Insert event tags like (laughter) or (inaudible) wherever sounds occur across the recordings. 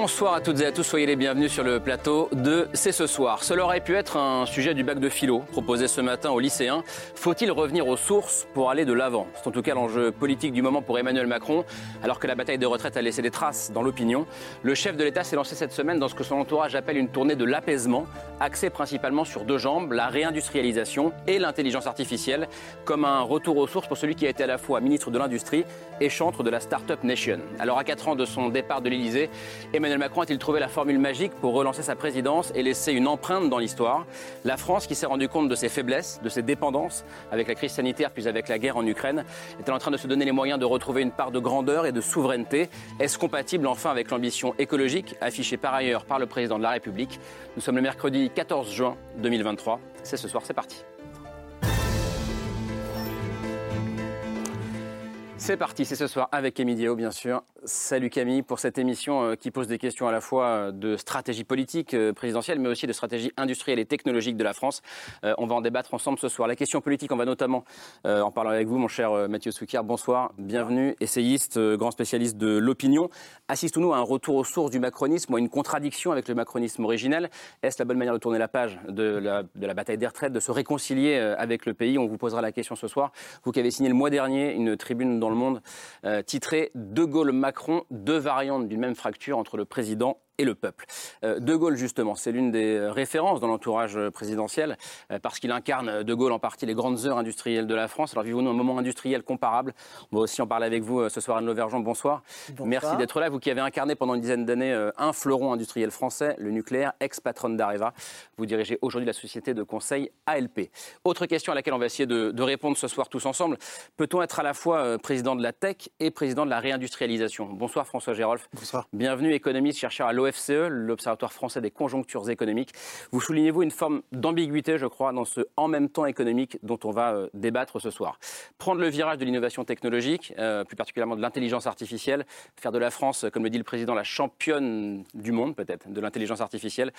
Bonsoir à toutes et à tous, soyez les bienvenus sur le plateau de C'est ce soir. Cela aurait pu être un sujet du bac de philo proposé ce matin aux lycéens. Faut-il revenir aux sources pour aller de l'avant? C'est en tout cas l'enjeu politique du moment pour Emmanuel Macron, alors que la bataille des retraites a laissé des traces dans l'opinion. Le chef de l'État s'est lancé cette semaine dans ce que son entourage appelle une tournée de l'apaisement, axée principalement sur deux jambes, la réindustrialisation et l'intelligence artificielle, comme un retour aux sources pour celui qui a été à la fois ministre de l'Industrie et chantre de la Startup Nation. Alors à quatre ans de son départ de l'Élysée, Emmanuel Macron a-t-il trouvé la formule magique pour relancer sa présidence et laisser une empreinte dans l'histoire? La France, qui s'est rendue compte de ses faiblesses, de ses dépendances, avec la crise sanitaire puis avec la guerre en Ukraine, est-elle en train de se donner les moyens de retrouver une part de grandeur et de souveraineté? Est-ce compatible enfin avec l'ambition écologique affichée par ailleurs par le président de la République? Nous sommes le mercredi 14 juin 2023. C'est ce soir, c'est parti. C'est parti, c'est ce soir avec Camille Diao, bien sûr. Salut Camille pour cette émission euh, qui pose des questions à la fois euh, de stratégie politique euh, présidentielle, mais aussi de stratégie industrielle et technologique de la France. On va en débattre ensemble ce soir. La question politique, on va notamment en parler avec vous, mon cher Mathieu Soukir. Bonsoir, bienvenue, essayiste, grand spécialiste de l'opinion. Assistons-nous à un retour aux sources du macronisme ou à une contradiction avec le macronisme originel Est-ce la bonne manière de tourner la page de la, de la bataille des retraites, de se réconcilier avec le pays? On vous posera la question ce soir. Vous qui avez signé le mois dernier une tribune dans le monde titrée De Gaulle-Macron, deux variantes d'une même fracture entre le président et le peuple. Euh, de Gaulle, justement, c'est l'une des références dans l'entourage présidentiel, euh, parce qu'il incarne De Gaulle en partie les grandes heures industrielles de la France. Alors vivons-nous un moment industriel comparable? On va aussi en parler avec vous euh, ce soir, Anne Lauvergeon. Bonsoir. Bonsoir. Merci d'être là. Vous qui avez incarné pendant une dizaine d'années un fleuron industriel français, le nucléaire, ex-patronne d'Areva. Vous dirigez aujourd'hui la société de conseil ALP. Autre question à laquelle on va essayer de, de répondre ce soir tous ensemble. Peut-on être à la fois président de la tech et président de la réindustrialisation? Bonsoir François Gérolf. Bonsoir. Bienvenue, économiste, chercheur à l'OFCE, l'Observatoire français des conjonctures économiques. Vous soulignez-vous une forme d'ambiguïté, je crois, dans ce en même temps économique dont on va euh, débattre ce soir. Prendre le virage de l'innovation technologique, euh, plus particulièrement de l'intelligence artificielle, faire de la France, comme le dit le président, la championne du monde peut-être de l'intelligence artificielle.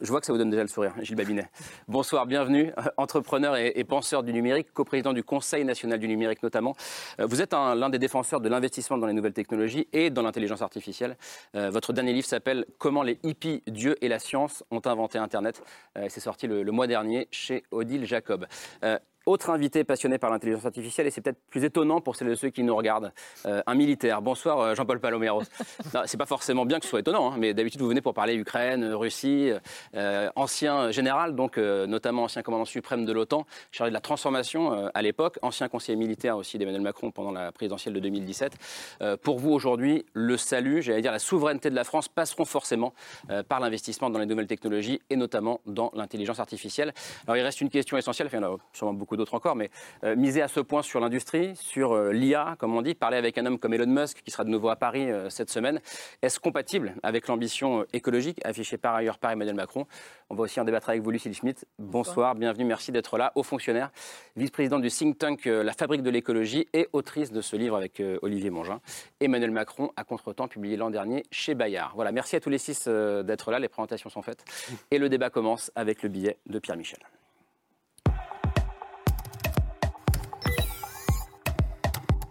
Je vois que ça vous donne déjà le sourire, Gilles Babinet. Bonsoir, bienvenue, entrepreneur et, penseur du numérique, coprésident du Conseil national du numérique notamment. Euh, vous êtes l'un des défenseurs de l'investissement dans les nouvelles technologies et dans l'intelligence artificielle. Euh, votre dernier livre s'appelle Comment les hippies, Dieu et la science ont inventé Internet. Euh, C'est sorti le, mois dernier chez Odile Jacob. Euh, autre invité passionné par l'intelligence artificielle, et c'est peut-être plus étonnant pour celles et ceux qui nous regardent, euh, un militaire. Bonsoir euh, Jean-Paul Paloméros. (laughs) c'est pas forcément bien que ce soit étonnant, hein, mais d'habitude vous venez pour parler Ukraine, Russie, euh, ancien général, donc euh, notamment ancien commandant suprême de l'OTAN, chargé de la transformation à l'époque, ancien conseiller militaire aussi d'Emmanuel Macron pendant la présidentielle de 2017. Euh, pour vous aujourd'hui, le salut, j'allais dire la souveraineté de la France passeront forcément par l'investissement dans les nouvelles technologies et notamment dans l'intelligence artificielle. Alors il reste une question essentielle, enfin, il y en a sûrement beaucoup d'autres encore, mais euh, miser à ce point sur l'industrie, sur euh, l'IA, comme on dit, parler avec un homme comme Elon Musk, qui sera de nouveau à Paris euh, cette semaine, est-ce compatible avec l'ambition écologique affichée par ailleurs par Emmanuel Macron? On va aussi en débattre avec vous, Lucille Schmitt. Bonsoir, Bonsoir. bienvenue, merci d'être là. Haut fonctionnaire, vice-président du think tank La Fabrique de l'écologie et autrice de ce livre avec Olivier Mongin. Emmanuel Macron à contre-temps, publié l'an dernier chez Bayard. Voilà, merci à tous les six d'être là, les présentations sont faites. Et le débat commence avec le billet de Pierre Michel.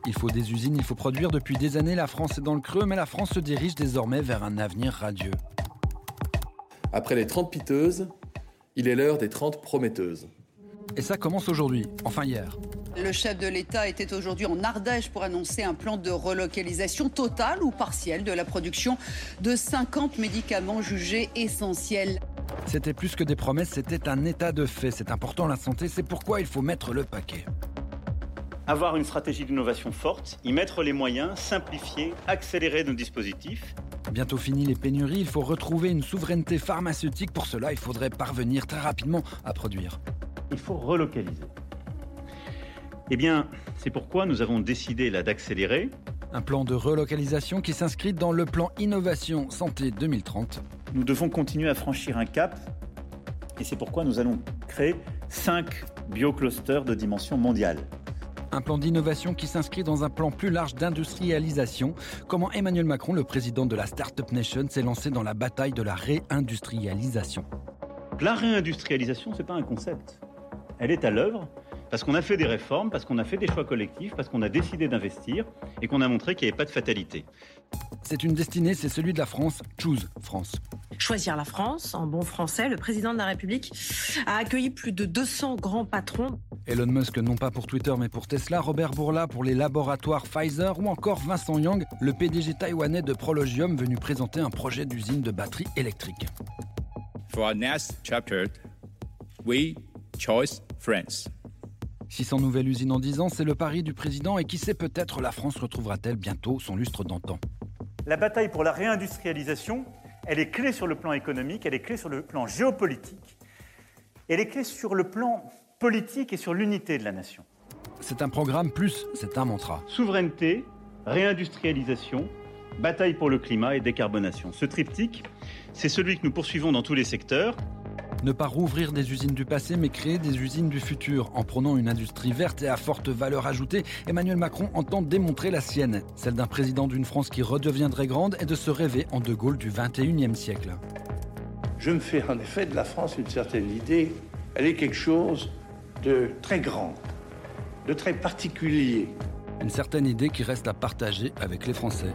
Il faut des usines, il faut produire. Depuis des années, la France est dans le creux, mais la France se dirige désormais vers un avenir radieux. Après les 30 piteuses, il est l'heure des 30 prometteuses. Et ça commence aujourd'hui, enfin hier. Le chef de l'État était aujourd'hui en Ardèche pour annoncer un plan de relocalisation totale ou partielle de la production de 50 médicaments jugés essentiels. C'était plus que des promesses, c'était un état de fait. C'est important la santé, c'est pourquoi il faut mettre le paquet avoir une stratégie d'innovation forte, y mettre les moyens, simplifier, accélérer nos dispositifs. Bientôt fini les pénuries, il faut retrouver une souveraineté pharmaceutique. Pour cela, il faudrait parvenir très rapidement à produire. Il faut relocaliser. Eh bien, c'est pourquoi nous avons décidé là d'accélérer. Un plan de relocalisation qui s'inscrit dans le plan Innovation Santé 2030. Nous devons continuer à franchir un cap et c'est pourquoi nous allons créer cinq bioclusters de dimension mondiale. Un plan d'innovation qui s'inscrit dans un plan plus large d'industrialisation. Comment Emmanuel Macron, le président de la Startup Nation, s'est lancé dans la bataille de la réindustrialisation? La réindustrialisation, ce n'est pas un concept. Elle est à l'œuvre parce qu'on a fait des réformes, parce qu'on a fait des choix collectifs, parce qu'on a décidé d'investir et qu'on a montré qu'il n'y avait pas de fatalité. C'est une destinée, c'est celui de la France. Choose France. Choisir la France, en bon français, le président de la République a accueilli plus de 200 grands patrons. Elon Musk, non pas pour Twitter mais pour Tesla, Robert Bourla pour les laboratoires Pfizer ou encore Vincent Yang, le PDG taïwanais de Prologium, venu présenter un projet d'usine de batterie électrique. For our next chapter, we choose France. 600 nouvelles usines en 10 ans, c'est le pari du président et qui sait peut-être la France retrouvera-t-elle bientôt son lustre d'antan. La bataille pour la réindustrialisation, elle est clé sur le plan économique, elle est clé sur le plan géopolitique, elle est clé sur le plan politique et sur l'unité de la nation. C'est un programme plus, c'est un mantra. Souveraineté, réindustrialisation, bataille pour le climat et décarbonation. Ce triptyque, c'est celui que nous poursuivons dans tous les secteurs. Ne pas rouvrir des usines du passé, mais créer des usines du futur. En prenant une industrie verte et à forte valeur ajoutée, Emmanuel Macron entend démontrer la sienne, celle d'un président d'une France qui redeviendrait grande et de se rêver en De Gaulle du 21e siècle. Je me fais en effet de la France une certaine idée. Elle est quelque chose de très grand, de très particulier. Une certaine idée qui reste à partager avec les Français.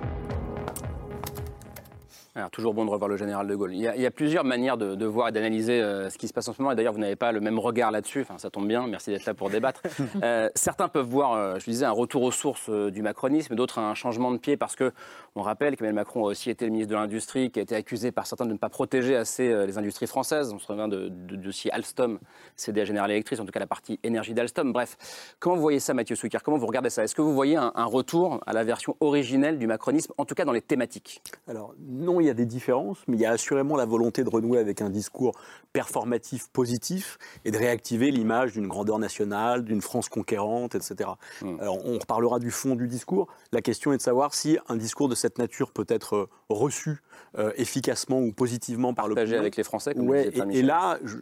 Alors, toujours bon de revoir le général de Gaulle. Il y a, il y a plusieurs manières de, de voir et d'analyser euh, ce qui se passe en ce moment. Et d'ailleurs, vous n'avez pas le même regard là-dessus. Enfin, ça tombe bien. Merci d'être là pour débattre. (laughs) Euh, certains peuvent voir, euh, je disais, un retour aux sources euh, du macronisme, d'autres un changement de pied parce que on rappelle qu'Emmanuel Macron a aussi été le ministre de l'Industrie, qui a été accusé par certains de ne pas protéger assez euh, les industries françaises. On se souvient de, de, du dossier Alstom, CDA General Electric, en tout cas la partie énergie d'Alstom. Bref, comment vous voyez ça, Mathieu Souquer Comment vous regardez ça? Est-ce que vous voyez un, un retour à la version originelle du macronisme, en tout cas dans les thématiques? Alors non, il y a des différences, mais il y a assurément la volonté de renouer avec un discours performatif positif et de réactiver l'image d'une grandeur nationale, d'une France conquérante, etc. Mm. Alors on reparlera du fond du discours. La question est de savoir si un discours de cette nature peut être euh, reçu euh, efficacement ou positivement par partagé l'opinion. avec les Français comme Ouais, le et, et là, je,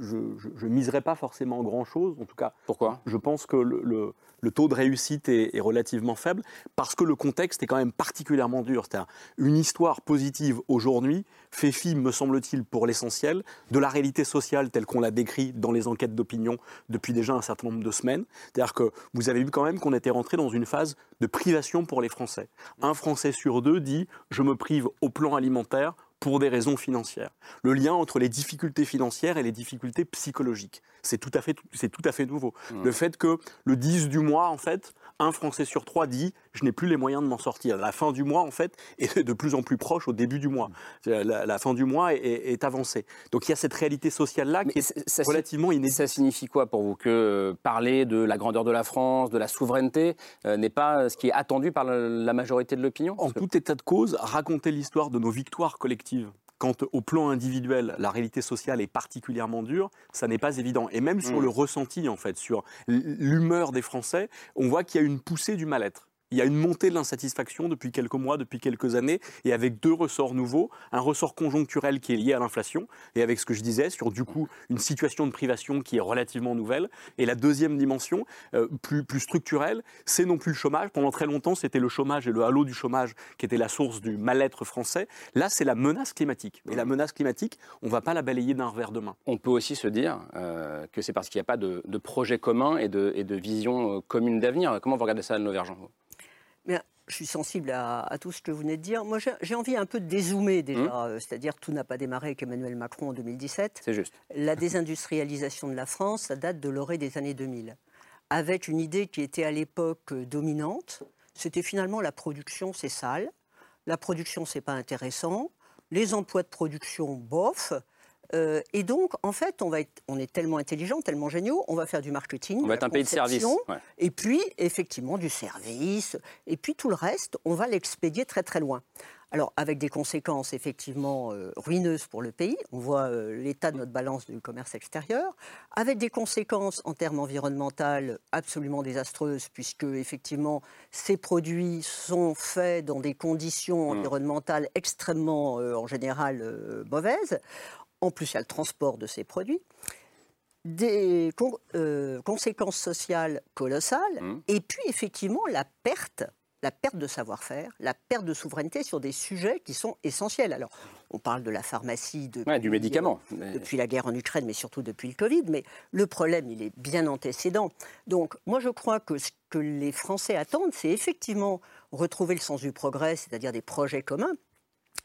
je miserais pas forcément grand-chose. En tout cas, Pourquoi? je pense que le, le- le taux de réussite est, relativement faible parce que le contexte est quand même particulièrement dur. C'est-à-dire une histoire positive aujourd'hui fait fi, me semble-t-il, pour l'essentiel, de la réalité sociale telle qu'on l'a décrit dans les enquêtes d'opinion depuis déjà un certain nombre de semaines. C'est-à-dire que vous avez vu quand même qu'on était rentré dans une phase de privation pour les Français. Un Français sur deux dit je me prive au plan alimentaire pour des raisons financières. Le lien entre les difficultés financières et les difficultés psychologiques, c'est tout à fait, c'est tout à fait nouveau. Le fait que le 10 du mois, en fait, un Français sur trois dit je n'ai plus les moyens de m'en sortir. La fin du mois, en fait, (laughs) est de plus en plus proche au début du mois. La, la fin du mois est, avancée. Donc il y a cette réalité sociale-là qui est ça, relativement inédite. Ça signifie quoi pour vous que euh, parler de la grandeur de la France, de la souveraineté, euh, n'est pas ce qui est attendu par la majorité de l'opinion? En tout état de cause, raconter l'histoire de nos victoires collectives, quand au plan individuel, la réalité sociale est particulièrement dure, ça n'est pas évident. Et même sur Mm. le ressenti, en fait, sur l'humeur des Français, on voit qu'il y a une poussée du mal-être. Il y a une montée de l'insatisfaction depuis quelques mois, depuis quelques années, et avec deux ressorts nouveaux. Un ressort conjoncturel qui est lié à l'inflation, et avec ce que je disais, sur du coup une situation de privation qui est relativement nouvelle. Et la deuxième dimension, euh, plus, plus structurelle, c'est non plus le chômage. Pendant très longtemps, c'était le chômage et le halo du chômage qui était la source du mal-être français. Là, c'est la menace climatique. Et la menace climatique, on ne va pas la balayer d'un revers de main. On peut aussi se dire euh, que c'est parce qu'il n'y a pas de, projet commun et de, vision euh, commune d'avenir. Comment vous regardez ça, Anne Vergent Mais je suis sensible à, à tout ce que vous venez de dire. Moi, j'ai j'ai envie un peu de dézoomer déjà, Mmh. euh, c'est-à-dire tout n'a pas démarré avec Emmanuel Macron en 2017. C'est juste. La désindustrialisation de la France, ça date de l'orée des années 2000, avec une idée qui était à l'époque euh, dominante. C'était finalement la production, c'est sale. La production, c'est pas intéressant. Les emplois de production, bof. Euh, et donc, en fait, on, va être, on est tellement intelligent, tellement géniaux, on va faire du marketing. On va être un pays de service. ouais. et puis, effectivement, du service. Et puis, tout le reste, on va l'expédier très, très loin. Alors, avec des conséquences effectivement euh, ruineuses pour le pays. On voit euh, l'état de notre balance du commerce extérieur. Avec des conséquences en termes environnementaux absolument désastreuses, puisque, effectivement, ces produits sont faits dans des conditions Mm. environnementales extrêmement, euh, en général, mauvaises. En plus, il y a le transport de ces produits. des con- euh, conséquences sociales colossales, Mmh. et puis effectivement la perte, la perte de savoir-faire, la perte de souveraineté sur des sujets qui sont essentiels. Alors, on parle de la pharmacie, Ouais, du médicament. Mais- depuis la guerre en Ukraine, mais surtout depuis le Covid. Mais le problème, il est bien antécédent. Donc, moi, je crois que ce que les Français attendent, c'est effectivement retrouver le sens du progrès, c'est-à-dire des projets communs,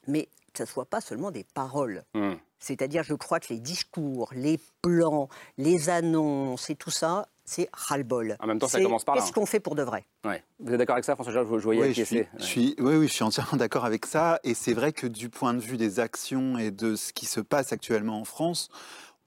mais que ce ne soit pas seulement des paroles. Hmm. C'est-à-dire, je crois que les discours, les plans, les annonces et tout ça, c'est ras-le-bol. En même temps, ça commence par là. Qu'est-ce qu'on fait pour de vrai? Ouais. Vous êtes d'accord avec ça, François Georges Je voyais Oui, je acquiescer. suis, je suis- oui, oui, je suis entièrement d'accord avec ça. Et c'est vrai que du point de vue des actions et de ce qui se passe actuellement en France,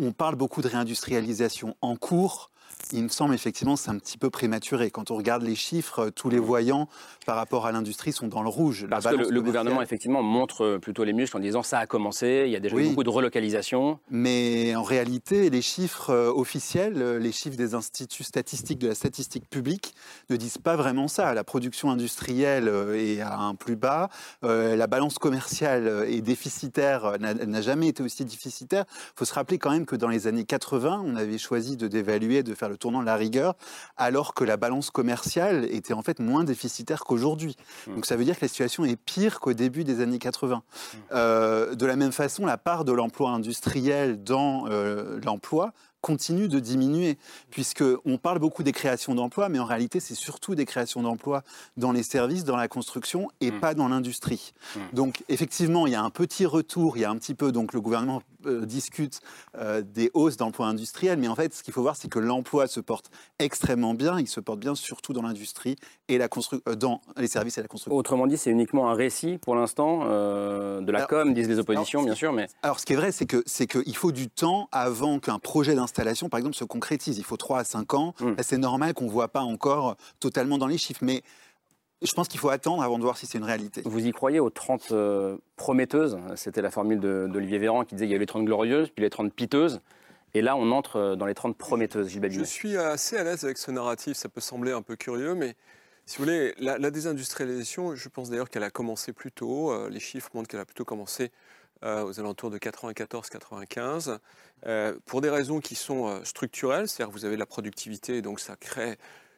on parle beaucoup de réindustrialisation en cours. Il me semble effectivement c'est un petit peu prématuré. Quand on regarde les chiffres, euh, tous les voyants par rapport à l'industrie sont dans le rouge. Parce que le, gouvernement, effectivement, montre euh, plutôt les muscles en disant ça a commencé, il y a déjà eu beaucoup de relocalisation. Mais en réalité, les chiffres euh, officiels, les chiffres des instituts statistiques de la statistique publique ne disent pas vraiment ça. La production industrielle est à un plus bas, la balance commerciale est déficitaire, n'a jamais été aussi déficitaire. Il faut se rappeler quand même que dans les années 80, on avait choisi de dévaluer, de faire le tournant de la rigueur, alors que la balance commerciale était en fait moins déficitaire qu'aujourd'hui. Donc ça veut dire que la situation est pire qu'au début des années 80. Euh, de la même façon, la part de l'emploi industriel dans euh, l'emploi continue de diminuer, puisque on parle beaucoup des créations d'emplois, mais en réalité, c'est surtout des créations d'emplois dans les services, dans la construction, et Mm. pas dans l'industrie. Donc, effectivement, il y a un petit retour, il y a un petit peu, donc le gouvernement discute euh, des hausses d'emplois industriels, mais en fait, ce qu'il faut voir, c'est que l'emploi se porte extrêmement bien, il se porte bien surtout dans l'industrie et la constru- euh, dans les services et la construction. Autrement dit, c'est uniquement un récit pour l'instant, euh, de la Alors, com, disent les oppositions, alors, bien sûr, mais Alors, ce qui est vrai, c'est que c'est qu'il faut du temps avant qu'un projet d'installation, par exemple, se concrétise. Il faut 3 à 5 ans. Mm. Là, C'est normal qu'on ne voit pas encore totalement dans les chiffres, mais je pense qu'il faut attendre avant de voir si c'est une réalité. vous y croyez aux 30 euh, prometteuses? C'était la formule de- d'Olivier Véran qui disait qu'il y avait les 30 glorieuses, puis les 30 piteuses. Et là, on entre euh, dans les 30 prometteuses, Gilles Je suis assez à l'aise avec ce narratif, ça peut sembler un peu curieux, mais si vous voulez, la, la désindustrialisation, je pense d'ailleurs qu'elle a commencé plus tôt. Euh, les chiffres montrent qu'elle a plutôt commencé euh, aux alentours de 94-95, euh, pour des raisons qui sont euh, structurelles, c'est-à-dire que vous avez de la productivité, donc ça crée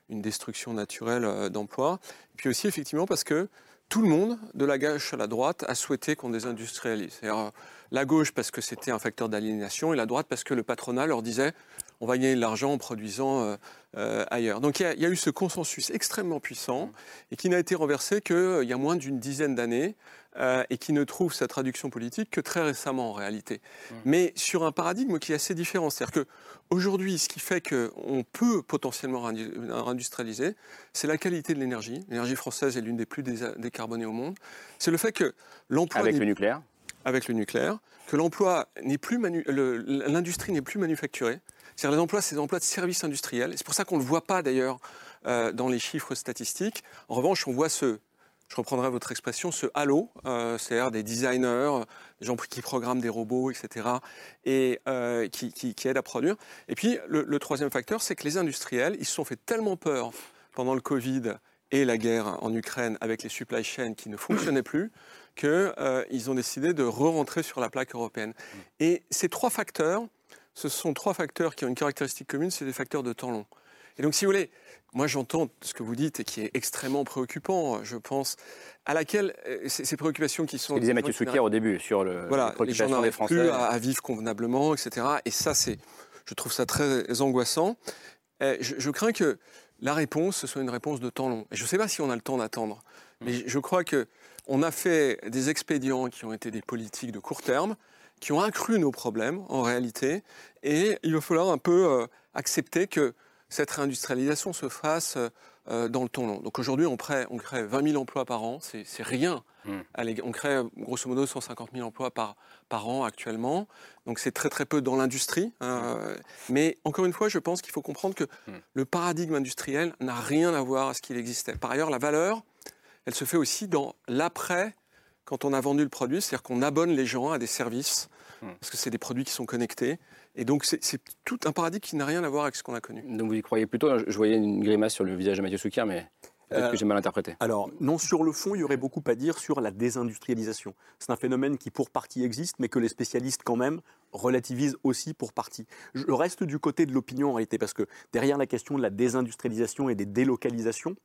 une destruction naturelle euh, d'emplois. Puis aussi, effectivement, parce que tout le monde, de la gauche à la droite, a souhaité qu'on désindustrialise. Euh, la gauche parce que c'était un facteur d'aliénation et la droite parce que le patronat leur disait on va gagner de l'argent en produisant euh, euh, ailleurs. Donc il y, a, il y a eu ce consensus extrêmement puissant et qui n'a été renversé qu'il y a moins d'une dizaine d'années euh, et qui ne trouve sa traduction politique que très récemment en réalité. Mais sur un paradigme qui est assez différent. C'est-à-dire qu'aujourd'hui, ce qui fait qu'on peut potentiellement réindustrialiser, c'est la qualité de l'énergie. L'énergie française est l'une des plus décarbonées au monde. C'est le fait que l'emploi Avec le nucléaire avec le nucléaire, que l'emploi n'est plus l'industrie n'est plus manufacturée. C'est-à-dire les emplois, c'est des emplois de services industriels. C'est pour ça qu'on ne le voit pas d'ailleurs euh, dans les chiffres statistiques. En revanche, on voit ce, je reprendrai votre expression, ce halo, euh, c'est-à-dire des designers, des gens qui programment des robots, etc., et euh, qui, aident à produire. Et puis le, troisième facteur, c'est que les industriels, ils se sont fait tellement peur pendant le Covid et la guerre en Ukraine avec les supply chains qui ne fonctionnaient plus, qu'ils ont décidé de re-rentrer sur la plaque européenne. Et ces trois facteurs, ce sont trois facteurs qui ont une caractéristique commune, c'est des facteurs de temps long. Et donc, si vous voulez, moi j'entends ce que vous dites et qui est extrêmement préoccupant, je pense, à laquelle euh, ces ces préoccupations qui sont... Ce disait Mathieu qui Souquier au début sur le, voilà, les les gens préoccupations des n'arrivent Français. plus à, à vivre convenablement, etc. Et ça, c'est, je trouve ça très angoissant. Euh, Je, je crains que la réponse, ce soit une réponse de temps long. Et je ne sais pas si on a le temps d'attendre, mais je- je crois que on a fait des expédients qui ont été des politiques de court terme, qui ont accru nos problèmes en réalité, et il va falloir un peu euh, accepter que cette réindustrialisation se fasse euh, dans le temps long. Donc aujourd'hui, on, crée- on crée 20 000 emplois par an, c'est c'est rien. Mm. Allez, on crée grosso modo 150 000 emplois par, par an actuellement, donc c'est très très peu dans l'industrie. hein. Mais encore une fois, je pense qu'il faut comprendre que Mm. le paradigme industriel n'a rien à voir à ce qu'il existait. Par ailleurs, la valeur, elle se fait aussi dans l'après, quand on a vendu le produit, c'est-à-dire qu'on abonne les gens à des services, Mm. parce que c'est des produits qui sont connectés. Et donc c'est tout un paradigme qui n'a rien à voir avec ce qu'on a connu. Donc vous y croyez plutôt Je je voyais une grimace sur le visage de Mathieu Souquier, mais peut-être Euh, que j'ai mal interprété. Alors, non, sur le fond, il y aurait beaucoup à dire sur la désindustrialisation. C'est un phénomène qui, pour partie, existe, mais que les spécialistes, quand même, relativise aussi pour partie. Je reste du côté de l'opinion en réalité, parce que derrière la question de la désindustrialisation et des délocalisations,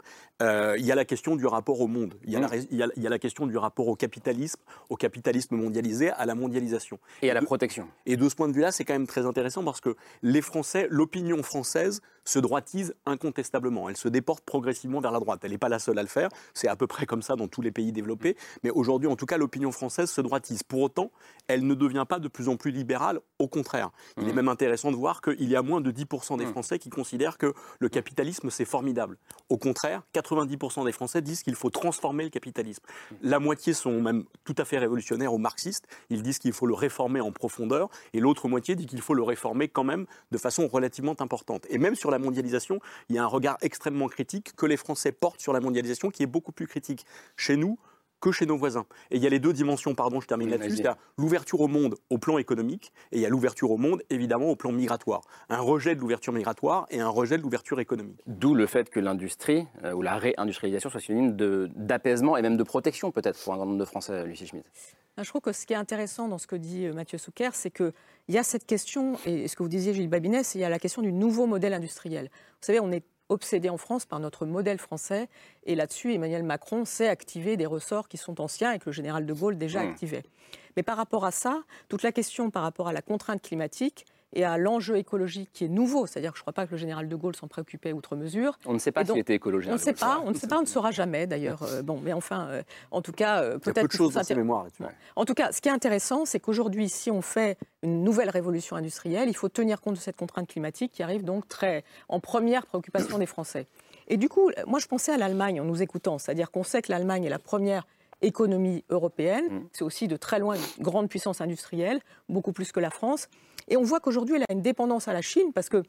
euh, il y a la question du rapport au monde, il y, a la, il, y a, il y, a la, question du rapport au capitalisme, au capitalisme mondialisé, à la mondialisation. Et à la protection. Et de ce point de vue-là, c'est quand même très intéressant parce que les Français, l'opinion française se droitise incontestablement. Elle se déporte progressivement vers la droite. Elle n'est pas la seule à le faire. C'est à peu près comme ça dans tous les pays développés. Mais aujourd'hui, en tout cas, l'opinion française se droitise. Pour autant, elle ne devient pas de plus en plus libérale. Au contraire. Il est Mmh. même intéressant de voir qu'il y a moins de 10% des Français qui considèrent que le capitalisme, c'est formidable. Au contraire, 90% des Français disent qu'il faut transformer le capitalisme. La moitié sont même tout à fait révolutionnaires ou marxistes. Ils disent qu'il faut le réformer en profondeur. Et l'autre moitié dit qu'il faut le réformer quand même de façon relativement importante. Et même sur la mondialisation, il y a un regard extrêmement critique que les Français portent sur la mondialisation qui est beaucoup plus critique chez nous que chez nos voisins. Et il y a les deux dimensions, pardon, je termine Oui, là-dessus, c'est-à-dire l'ouverture au monde au plan économique et il y a l'ouverture au monde évidemment au plan migratoire. Un rejet de l'ouverture migratoire et un rejet de l'ouverture économique. D'où le fait que l'industrie euh, ou la réindustrialisation soit synonyme de- d'apaisement et même de protection peut-être pour un grand nombre de Français, Lucie Schmitt. Je trouve que ce qui est intéressant dans ce que dit euh, Mathieu Souker, c'est qu'il y a cette question, et ce que vous disiez Gilles Babinet, c'est il y a la question du nouveau modèle industriel. Vous savez, on est obsédé en France par notre modèle français, et là-dessus, Emmanuel Macron sait activer des ressorts qui sont anciens et que le général de Gaulle déjà Mmh. activait. Mais par rapport à ça, toute la question par rapport à la contrainte climatique et à l'enjeu écologique qui est nouveau, c'est-à-dire que je ne crois pas que le général de Gaulle s'en préoccupait outre mesure. On ne sait pas s'il était écologiste. On ne sait pas, on ne sait pas, on ne saura jamais d'ailleurs. (laughs) Euh, bon, mais enfin, euh, en tout cas, euh, Il y a peut-être peu de qu'il faut choses dans ses s'intéresser- mémoires là-dessus. en tout cas, ce qui est intéressant, c'est qu'aujourd'hui, si on fait une nouvelle révolution industrielle, il faut tenir compte de cette contrainte climatique qui arrive donc très en première préoccupation des Français. Et du coup, moi, je pensais à l'Allemagne en nous écoutant, c'est-à-dire qu'on sait que l'Allemagne est la première économie européenne, c'est aussi de très loin une grande puissance industrielle, beaucoup plus que la France. Et on voit qu'aujourd'hui, elle a une dépendance à la Chine parce que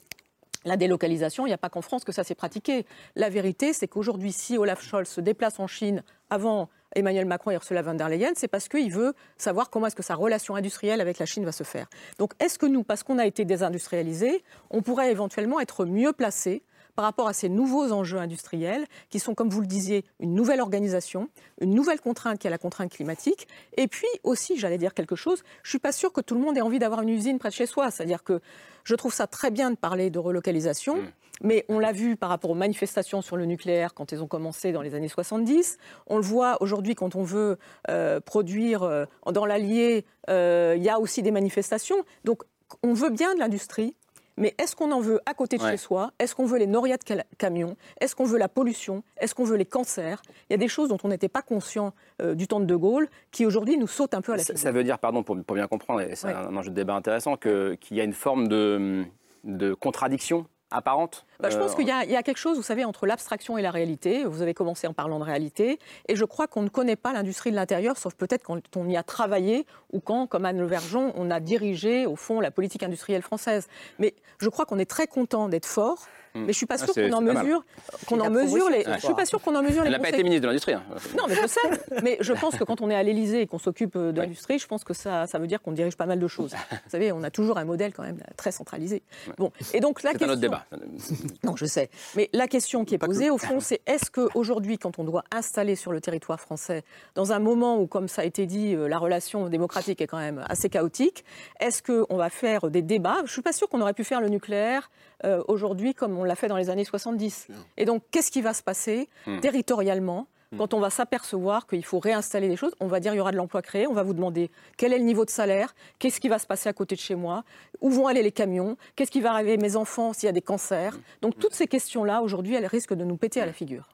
la délocalisation, il n'y a pas qu'en France que ça s'est pratiqué. La vérité, c'est qu'aujourd'hui, si Olaf Scholz se déplace en Chine avant Emmanuel Macron et Ursula von der Leyen, c'est parce qu'il veut savoir comment est-ce que sa relation industrielle avec la Chine va se faire. Donc, est-ce que nous, parce qu'on a été désindustrialisés, on pourrait éventuellement être mieux placés par rapport à ces nouveaux enjeux industriels qui sont, comme vous le disiez, une nouvelle organisation, une nouvelle contrainte qui est la contrainte climatique. Et puis aussi, j'allais dire quelque chose, je ne suis pas sûre que tout le monde ait envie d'avoir une usine près de chez soi. C'est-à-dire que je trouve ça très bien de parler de relocalisation, mais on l'a vu par rapport aux manifestations sur le nucléaire quand elles ont commencé dans les années 70. On le voit aujourd'hui quand on veut euh, produire euh, dans l'Allier, euh, il y a aussi des manifestations. Donc on veut bien de l'industrie, mais est-ce qu'on en veut à côté de Ouais. chez soi? Est-ce qu'on veut les norias de camions? Est-ce qu'on veut la pollution? Est-ce qu'on veut les cancers? Il y a des choses dont on n'était pas conscient euh, du temps de De Gaulle qui aujourd'hui nous sautent un peu à la Ça, ça veut dire, pardon, pour, pour bien comprendre, et c'est Ouais. un enjeu de débat intéressant, qu'il y a une forme de, de contradiction apparente Bah, je pense euh, qu'il y, y a quelque chose, vous savez, entre l'abstraction et la réalité. Vous avez commencé en parlant de réalité. Et je crois qu'on ne connaît pas l'industrie de l'intérieur, sauf peut-être quand on y a travaillé ou quand, comme Anne Le Vergeon, on a dirigé, au fond, la politique industrielle française. Mais je crois qu'on est très content d'être fort. Mais je suis pas Ah, sûre c'est- qu'on en mesure, qu'on en les. Je suis pas sûre qu'on en mesure les Elle n'a pas été ministre de l'Industrie. hein. Non, mais je sais. Mais je pense que quand on est à l'Élysée et qu'on s'occupe euh, de l'industrie, je pense que ça, ça veut dire qu'on dirige pas mal de choses. Vous savez, on a toujours un modèle quand même très centralisé. Bon, et donc la C'est un question. autre débat. (laughs) Non, je sais. Mais la question qui est posée, au fond, c'est est-ce qu'aujourd'hui, quand on doit installer sur le territoire français, dans un moment où, comme ça a été dit, euh, la relation démocratique est quand même assez chaotique, est-ce qu'on va faire des débats? Je ne suis pas sûre qu'on aurait pu faire le nucléaire euh, aujourd'hui comme on l'a fait dans les années 70. Et donc, qu'est-ce qui va se passer Hmm. territorialement quand on va s'apercevoir qu'il faut réinstaller des choses, on va dire il y aura de l'emploi créé, on va vous demander quel est le niveau de salaire, qu'est-ce qui va se passer à côté de chez moi, où vont aller les camions, qu'est-ce qui va arriver à mes enfants s'il y a des cancers? Donc toutes ces questions-là, aujourd'hui, elles risquent de nous péter à la figure.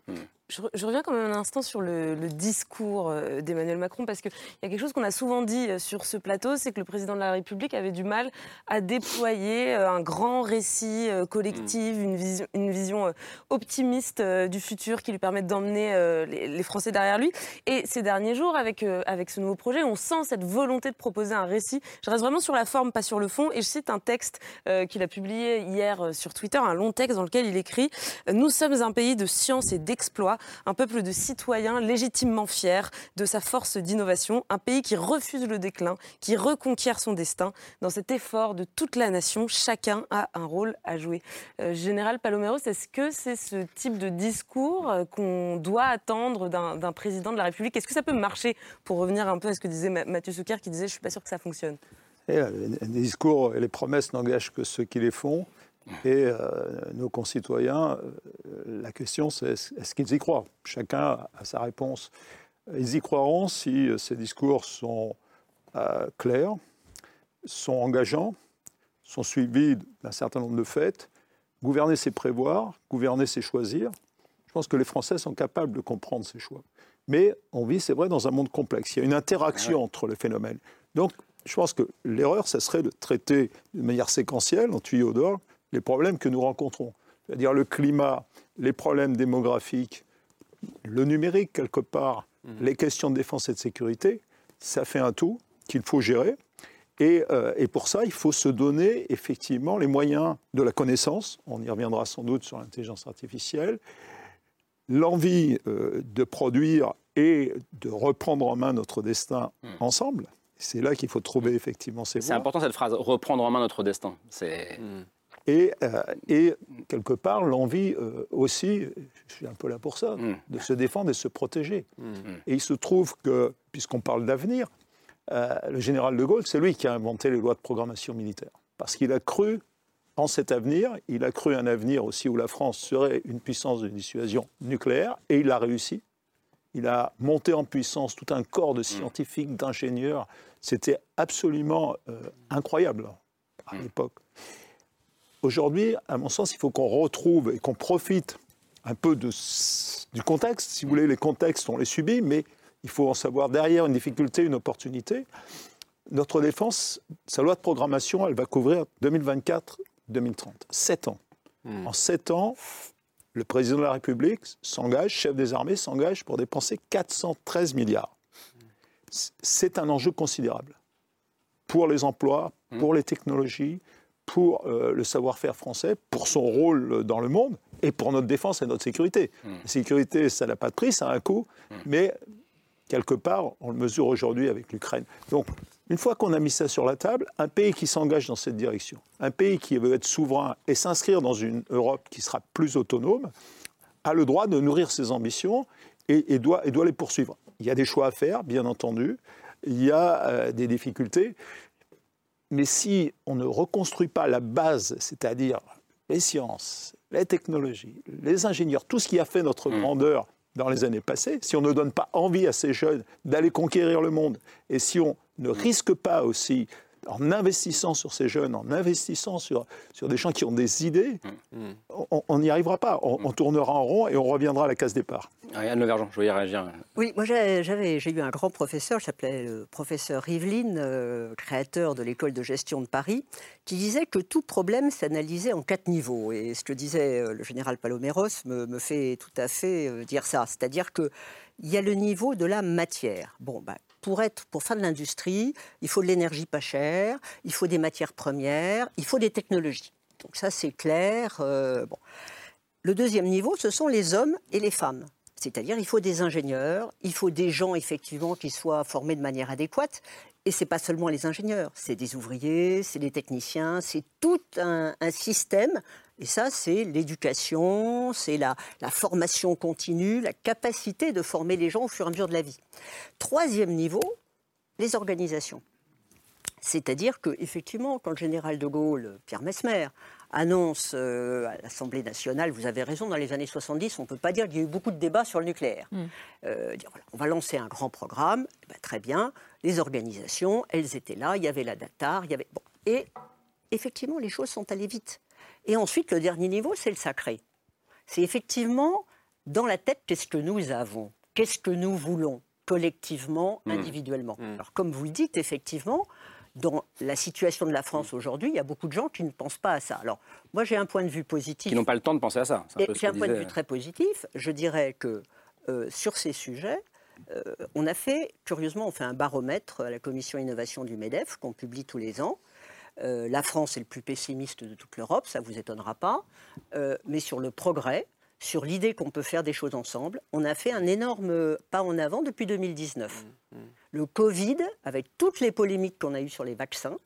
Je, re- je reviens quand même un instant sur le, le discours euh, d'Emmanuel Macron, parce qu'il y a quelque chose qu'on a souvent dit euh, sur ce plateau, c'est que le président de la République avait du mal à déployer euh, un grand récit collectif, une vision, une vision optimiste du futur qui lui permette d'emmener les, les Français derrière lui. Et ces derniers jours, avec, avec ce nouveau projet, on sent cette volonté de proposer un récit. Je reste vraiment sur la forme, pas sur le fond, et je cite un texte qu'il a publié hier sur Twitter, un long texte dans lequel il écrit Nous sommes un pays de science et d'exploit un peuple de citoyens légitimement fiers de sa force d'innovation, un pays qui refuse le déclin, qui reconquiert son destin. Dans cet effort de toute la nation, chacun a un rôle à jouer. Euh, Général Paloméros, est-ce que c'est ce type de discours euh, qu'on doit attendre d'un président de la République? Est-ce que ça peut marcher? Pour revenir un peu à ce que disait Ma- Mathieu qui disait je suis pas sûr que ça fonctionne Et, les discours et les promesses n'engagent que ceux qui les font. Et nos concitoyens, la question c'est est-ce qu'ils y croient? Chacun a sa réponse. Ils y croiront si ces discours sont clairs, sont engageants, sont suivis d'un certain nombre de faits. Gouverner, c'est prévoir, gouverner, c'est choisir. Je pense que les Français sont capables de comprendre ces choix. Mais on vit, c'est vrai, dans un monde complexe. Il y a une interaction entre les phénomènes. Donc, je pense que l'erreur, ça serait de traiter de manière séquentielle, en tuyau d'or, les problèmes que nous rencontrons. C'est-à-dire le climat, les problèmes démographiques, le numérique, quelque part, mmh. les questions de défense et de sécurité, ça fait un tout qu'il faut gérer. Euh, et, pour ça, il faut se donner effectivement les moyens de la connaissance. On y reviendra sans doute sur l'intelligence artificielle. L'envie euh, de produire et de reprendre en main notre destin hmm. ensemble. C'est là qu'il faut trouver effectivement ces C'est important cette phrase, reprendre en main notre destin. C'est. Hmm. Et, euh, et, quelque part, l'envie aussi, je suis un peu là pour ça, hmm. de se défendre et se protéger. Et il se trouve que, puisqu'on parle d'avenir, euh, le général de Gaulle, c'est lui qui a inventé les lois de programmation militaire. Parce qu'il a cru en cet avenir, il a cru un avenir aussi où la France serait une puissance de dissuasion nucléaire, et il a réussi. Il a monté en puissance tout un corps de scientifiques, d'ingénieurs. C'était absolument euh, incroyable à l'époque. Aujourd'hui, à mon sens, il faut qu'on retrouve et qu'on profite un peu de, du contexte. Si vous voulez, les contextes, on les subit, mais il faut en savoir derrière une difficulté, une opportunité. Notre défense, sa loi de programmation, elle va couvrir 2024-2030. Sept ans. Hmm. En sept ans, le président de la République s'engage, chef des armées s'engage pour dépenser 413 milliards. C'est un enjeu considérable pour les emplois, hmm. pour les technologies, pour euh, le savoir-faire français, pour son rôle dans le monde et pour notre défense et notre sécurité. Hmm. La sécurité, ça n'a pas de prix, ça a un coût, mais quelque part, on le mesure aujourd'hui avec l'Ukraine. Donc, une fois qu'on a mis ça sur la table, un pays qui s'engage dans cette direction, un pays qui veut être souverain et s'inscrire dans une Europe qui sera plus autonome, a le droit de nourrir ses ambitions et, doit, et doit, les poursuivre. Il y a des choix à faire, bien entendu, il y a euh, des difficultés, mais si on ne reconstruit pas la base, c'est-à-dire les sciences, les technologies, les ingénieurs, tout ce qui a fait notre mmh. grandeur dans les années passées, si on ne donne pas envie à ces jeunes d'aller conquérir le monde, et si on ne risque pas aussi en investissant sur ces jeunes, en investissant sur, sur des gens qui ont des idées, mm. on n'y arrivera pas. On, tournera en rond et on reviendra à la case départ. Ariane Levergeon, je voulais réagir. Oui, moi j'avais, j'ai eu un grand professeur, s'appelait le professeur Rivlin, euh, créateur de l'école de gestion de Paris, qui disait que tout problème s'analysait en quatre niveaux. Et ce que disait euh, le général Paloméros me, me fait tout à fait euh, dire ça. C'est-à-dire qu'il y a le niveau de la matière. Bon, bah, pour, faire de l'industrie, il faut de l'énergie pas chère, il faut des matières premières, il faut des technologies. Donc ça, c'est clair. Euh. Le deuxième niveau, ce sont les hommes et les femmes. C'est-à-dire, il faut des ingénieurs, il faut des gens effectivement qui soient formés de manière adéquate. Et c'est pas seulement les ingénieurs, c'est des ouvriers, c'est des techniciens, c'est tout un système et ça, c'est l'éducation, c'est la, formation continue, la capacité de former les gens au fur et à mesure de la vie. Troisième niveau, les organisations. C'est-à-dire que, effectivement, quand le général de Gaulle, Pierre Mesmer, annonce euh, à l'Assemblée nationale, vous avez raison, dans les années 70, on ne peut pas dire qu'il y a eu beaucoup de débats sur le nucléaire. Mm. Euh, on va lancer un grand programme, eh ben, très bien, les organisations, elles étaient là, il y avait la DATAR, il y avait... Bon. Et effectivement, les choses sont allées vite. Et ensuite, le dernier niveau, c'est le sacré. C'est effectivement dans la tête qu'est-ce que nous avons, qu'est-ce que nous voulons collectivement, mmh. individuellement? Mmh. Alors, comme vous le dites, effectivement, dans la situation de la France aujourd'hui, il y a beaucoup de gens qui ne pensent pas à ça. Alors, moi, j'ai un point de vue positif. Qui n'ont pas le temps de penser à ça. J'ai un point de vue très positif. Je dirais que euh, sur ces sujets, euh, on a fait, curieusement, on fait un baromètre à la commission innovation du MEDEF qu'on publie tous les ans. Euh, la France est le plus pessimiste de toute l'Europe, ça ne vous étonnera pas. Euh, mais sur le progrès, sur l'idée qu'on peut faire des choses ensemble, on a fait un énorme pas en avant depuis 2019. Mmh, mmh. Le Covid, avec toutes les polémiques qu'on a eues sur les vaccins,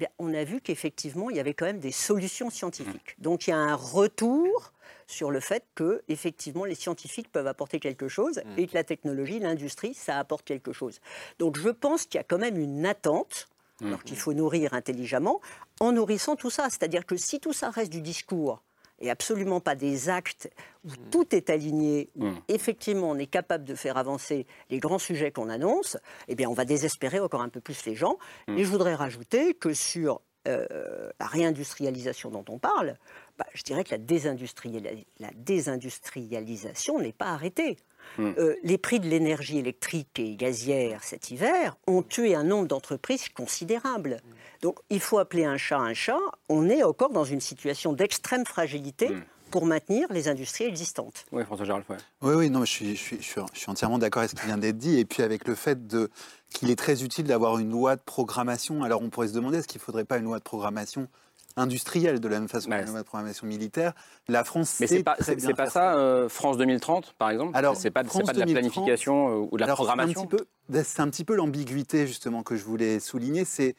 eh on a vu qu'effectivement, il y avait quand même des solutions scientifiques. Mmh. Donc il y a un retour sur le fait que effectivement les scientifiques peuvent apporter quelque chose et que la technologie, l'industrie, ça apporte quelque chose. Donc je pense qu'il y a quand même une attente Alors qu'il faut nourrir intelligemment en nourrissant tout ça. C'est-à-dire que si tout ça reste du discours et absolument pas des actes où tout est aligné, où effectivement on est capable de faire avancer les grands sujets qu'on annonce, eh bien on va désespérer encore un peu plus les gens. Et je voudrais rajouter que sur euh, la réindustrialisation dont on parle, bah, je dirais que la, désindustriali- la désindustrialisation n'est pas arrêtée. Euh, les prix de l'énergie électrique et gazière cet hiver ont tué un nombre d'entreprises considérable. Donc il faut appeler un chat un chat. On est encore dans une situation d'extrême fragilité pour maintenir les industries existantes. Oui, François Gérald, ouais. Oui, oui, non, je suis, je suis, je suis, je suis entièrement d'accord avec ce qui vient d'être dit. Et puis avec le fait de, qu'il est très utile d'avoir une loi de programmation. Alors on pourrait se demander, est-ce qu'il ne faudrait pas une loi de programmation industrielle de la même façon qu'une loi de programmation militaire. La France Mais c'est pas, très bien c'est pas ça, euh, France 2030, par exemple? Alors, C'est pas, pas de la 2030, planification euh, ou de la Alors, c'est un programmation? petit peu- C'est un petit peu l'ambiguïté justement que je voulais souligner, c'est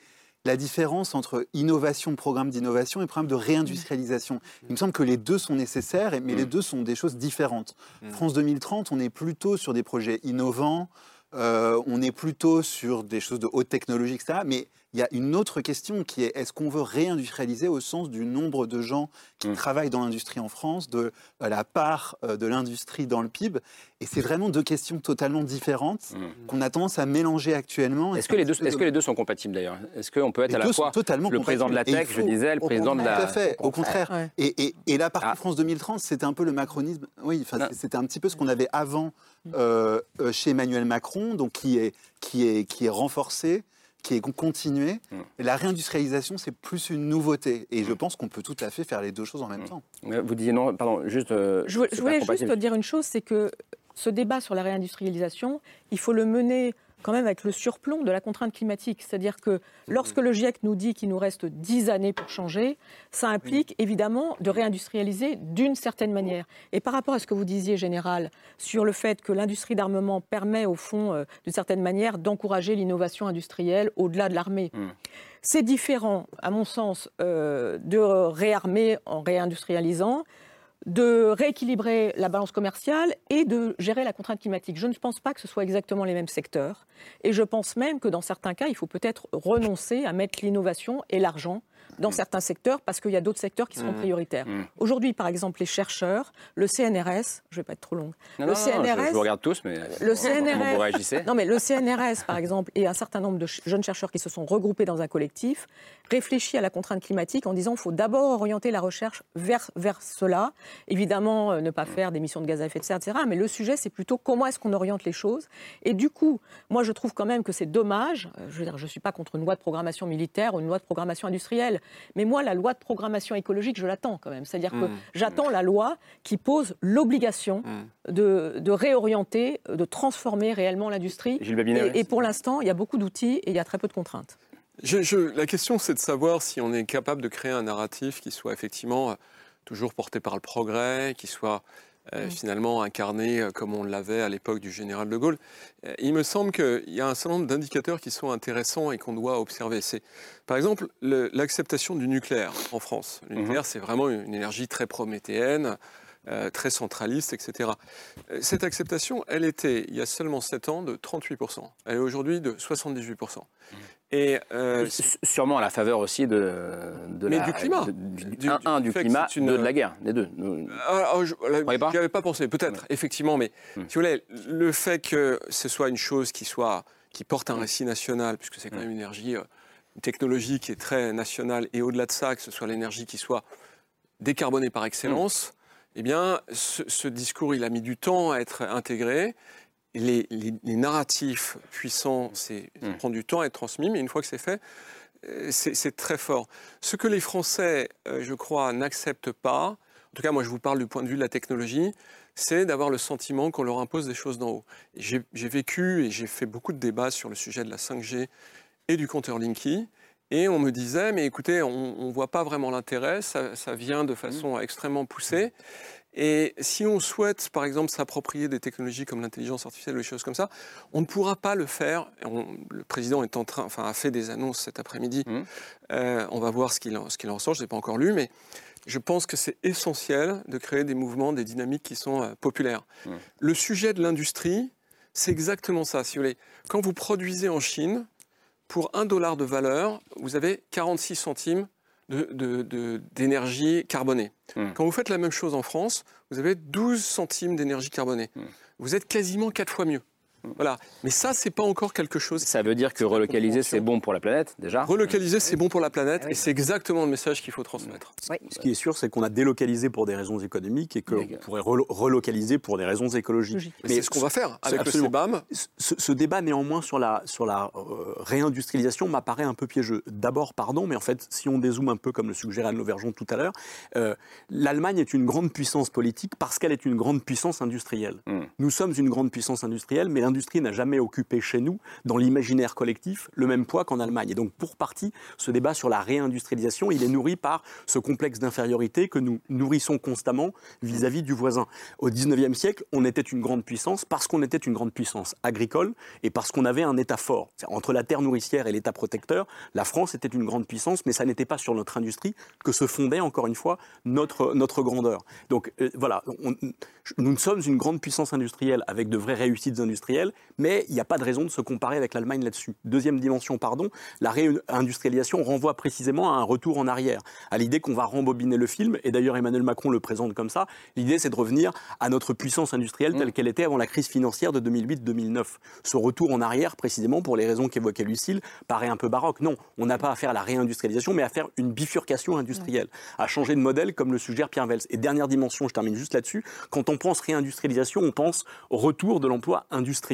la différence entre innovation, programme d'innovation et programme de réindustrialisation. Il me semble que les deux sont nécessaires, mais les deux sont des choses différentes. France 2030, on est plutôt sur des projets innovants, euh, on est plutôt sur des choses de haute technologie, etc. Mais il y a une autre question qui est est-ce qu'on veut réindustrialiser au sens du nombre de gens qui travaillent dans l'industrie en France, de euh, la part euh, de l'industrie dans le PIB Et c'est vraiment deux questions totalement différentes qu'on a tendance à mélanger actuellement. Est-ce que, les deux, est-ce que les deux sont compatibles d'ailleurs? Est-ce qu'on peut être Les à la fois totalement le président de la tech, je disais, le président de la. Tout à fait, au contraire. Ouais. Et, et, et la Ah. partie France 2030, c'était un peu le macronisme. Oui, c'était un petit peu ce qu'on avait avant euh, euh, chez Emmanuel Macron, donc qui est, qui est, qui est renforcé, qui est continué. Et La réindustrialisation, c'est plus une nouveauté. Et je pense qu'on peut tout à fait faire les deux choses en même temps. Vous disiez non, pardon, juste. euh, Je, je voulais juste dire une chose, c'est que ce débat sur la réindustrialisation, il faut le mener quand même avec le surplomb de la contrainte climatique. C'est-à-dire que lorsque le GIEC nous dit qu'il nous reste 10 années pour changer, ça implique évidemment de réindustrialiser d'une certaine manière. Et par rapport à ce que vous disiez, Général, sur le fait que l'industrie d'armement permet au fond, euh, d'une certaine manière, d'encourager l'innovation industrielle au-delà de l'armée. C'est différent, à mon sens, euh, de réarmer en réindustrialisant, de rééquilibrer la balance commerciale et de gérer la contrainte climatique. Je ne pense pas que ce soit exactement les mêmes secteurs. Et je pense même que dans certains cas, il faut peut-être renoncer à mettre l'innovation et l'argent dans certains secteurs parce qu'il y a d'autres secteurs qui seront Mmh. prioritaires. Mmh. Aujourd'hui, par exemple, les chercheurs, le CNRS, je ne vais pas être trop longue, Non, le non, non, je, je vous regarde tous, mais. le CNRS, vous réagissez? Non mais le CNRS par exemple et un certain nombre de jeunes chercheurs qui se sont regroupés dans un collectif réfléchit à la contrainte climatique en disant qu'il faut d'abord orienter la recherche vers vers cela. Évidemment, euh, ne pas faire d'émissions de gaz à effet de serre, etc. Mais le sujet c'est plutôt comment est-ce qu'on oriente les choses. Et du coup, moi je trouve quand même que c'est dommage. euh, Je veux dire, je suis pas contre une loi de programmation militaire ou une loi de programmation industrielle, mais moi la loi de programmation écologique, je l'attends quand même. C'est-à-dire que Mmh. j'attends la loi qui pose l'obligation de, de réorienter, de transformer réellement l'industrie. Gilles Babinet, et, oui. et pour l'instant, il y a beaucoup d'outils et il y a très peu de contraintes. Je- je- la question, c'est de savoir si on est capable de créer un narratif qui soit effectivement euh, toujours porté par le progrès, qui soit euh, finalement incarné euh, comme on l'avait à l'époque du général de Gaulle. Euh, il me semble qu'il y a un certain nombre d'indicateurs qui sont intéressants et qu'on doit observer. C'est, par exemple, le- l'acceptation du nucléaire en France. Le nucléaire, c'est vraiment une énergie très prométhéenne. euh, très centraliste, etc. Cette acceptation, elle était, il y a seulement 7 ans, de 38%. Elle est aujourd'hui de 78%. Et euh, S- Sûrement à la faveur aussi de, de Mais la- du climat. de- du, Du- un, un, du climat, une- deux de la guerre, les deux. Nous- Ah, ah, je pas n'y avais pas pensé, peut-être, effectivement, mais Hmm. si vous voulez, le fait que ce soit une chose qui, soit, qui porte un Hmm. récit national, puisque c'est quand même une énergie, euh, une technologie qui est très nationale, et au-delà de ça, que ce soit l'énergie qui soit décarbonée par excellence, eh bien, ce, ce discours, il a mis du temps à être intégré. Les, les- les narratifs puissants, c'est, ça prend du temps à être transmis, mais une fois que c'est fait, euh, c'est très fort. Ce que les Français, euh, je crois, n'acceptent pas, en tout cas moi je vous parle du point de vue de la technologie, c'est d'avoir le sentiment qu'on leur impose des choses d'en haut. J'ai j'ai vécu et j'ai fait beaucoup de débats sur le sujet de la 5G et du compteur Linky. Et on me disait, mais écoutez, on ne voit pas vraiment l'intérêt, ça, ça vient de façon extrêmement poussée. Et si on souhaite, par exemple, s'approprier des technologies comme l'intelligence artificielle ou des choses comme ça, on ne pourra pas le faire. On- le président est en train, enfin, a fait des annonces cet après-midi. Euh, on va voir ce qu'il en, qu'il en sort. Je n'ai pas encore lu, mais je pense que c'est essentiel de créer des mouvements, des dynamiques qui sont euh, populaires. Le sujet de l'industrie, c'est exactement ça. Si vous voulez, quand vous produisez en Chine, pour un dollar de valeur, vous avez 46 centimes d'énergie de, carbonée. Hmm. Quand vous faites la même chose en France, vous avez 12 centimes d'énergie carbonée. Hmm. Vous êtes quasiment 4 fois mieux. Voilà. Mais ça, c'est pas encore quelque chose. Ça veut dire que relocaliser, c'est bon pour la planète, déjà Relocaliser, c'est bon pour la planète, et c'est exactement le message qu'il faut transmettre. Ce qui est sûr, c'est qu'on a délocalisé pour des raisons économiques et qu'on pourrait relocaliser pour des raisons écologiques. Mais c'est ce qu'on va faire avec le CBAM. Ce, débat, néanmoins, sur la, sur la euh, réindustrialisation m'apparaît un peu piégeux. D'abord, pardon, mais en fait, si on dézoome un peu comme le suggérait Anne Lauvergeon tout à l'heure, euh, l'Allemagne est une grande puissance politique parce qu'elle est une grande puissance industrielle. Hmm. Nous sommes une grande puissance industrielle, mais l'industrie n'a jamais occupé chez nous, dans l'imaginaire collectif, le même poids qu'en Allemagne. Et donc, pour partie, ce débat sur la réindustrialisation, il est nourri par ce complexe d'infériorité que nous nourrissons constamment vis-à-vis du voisin. Au 19e siècle, on était une grande puissance parce qu'on était une grande puissance agricole et parce qu'on avait un État fort. Entre la terre nourricière et l'État protecteur, la France était une grande puissance, mais ça n'était pas sur notre industrie que se fondait, encore une fois, notre, notre grandeur. Donc, euh, voilà, nous sommes une grande puissance industrielle avec de vraies réussites industrielles, mais il n'y a pas de raison de se comparer avec l'Allemagne là-dessus. Deuxième dimension, pardon, la réindustrialisation renvoie précisément à un retour en arrière, à l'idée qu'on va rembobiner le film, et d'ailleurs Emmanuel Macron le présente comme ça, l'idée c'est de revenir à notre puissance industrielle telle mm. qu'elle était avant la crise financière de 2008-2009. Ce retour en arrière, précisément pour les raisons qu'évoquait Lucille, paraît un peu baroque. Non, on n'a pas à faire la réindustrialisation, mais à faire une bifurcation industrielle, à changer de modèle comme le suggère Pierre Vels. Et dernière dimension, je termine juste là-dessus, quand on pense réindustrialisation, on pense retour de l'emploi industriel.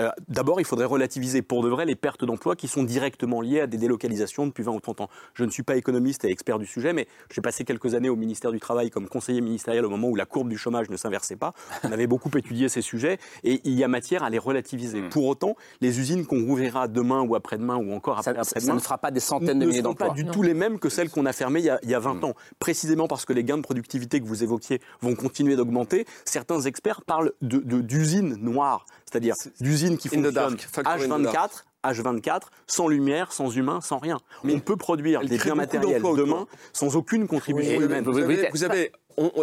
Euh, d'abord, il faudrait relativiser pour de vrai les pertes d'emplois qui sont directement liées à des délocalisations depuis 20 ou 30 ans. Je ne suis pas économiste et expert du sujet, mais j'ai passé quelques années au ministère du Travail comme conseiller ministériel au moment où la courbe du chômage ne s'inversait pas. On avait beaucoup (laughs) étudié ces sujets et il y a matière à les relativiser. Hmm. Pour autant, les usines qu'on rouvrira demain ou après-demain ou encore après-demain, ça, ne fera pas des centaines de milliers d'emplois. Ne sont pas du tout les mêmes que celles qu'on a fermées il y a, 20 hmm. ans. Précisément parce que les gains de productivité que vous évoquiez vont continuer d'augmenter, certains experts parlent d'usines noires, c'est-à-dire d'usines qui fonctionnent H24, H24, sans lumière, sans humain, sans rien. On peut produire des biens matériels demain sans aucune contribution humaine. Vous avez,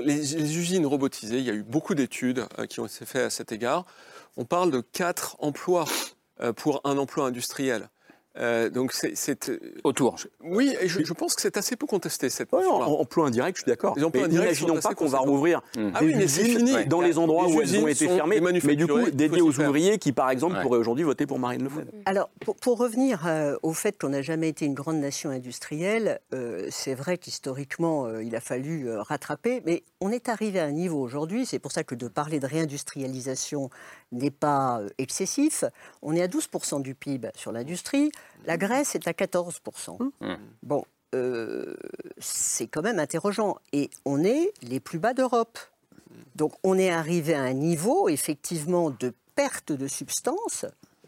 les, usines robotisées, il y a eu beaucoup d'études euh, qui ont été faites à cet égard. On parle de 4 emplois euh, pour un emploi industriel. Euh, donc c'est autour. oui, je, pense que c'est assez peu contesté cette ouais, Emploi indirect, je suis d'accord. Mais imaginons pas qu'on va rouvrir mmh. des usines dans les endroits où elles ont été fermées, mais du coup dédiées aux ouvriers qui, par exemple, pourraient aujourd'hui voter pour Marine Le Pen. Alors, pour, revenir euh, au fait qu'on n'a jamais été une grande nation industrielle, euh, c'est vrai qu'historiquement, il a fallu rattraper, mais on est arrivé à un niveau aujourd'hui, c'est pour ça que de parler de réindustrialisation n'est pas excessif. On est à 12% du PIB sur l'industrie. La Grèce est à 14%. Mmh. Bon, euh, c'est quand même interrogeant. Et on est les plus bas d'Europe. Donc on est arrivé à un niveau, effectivement, de perte de substance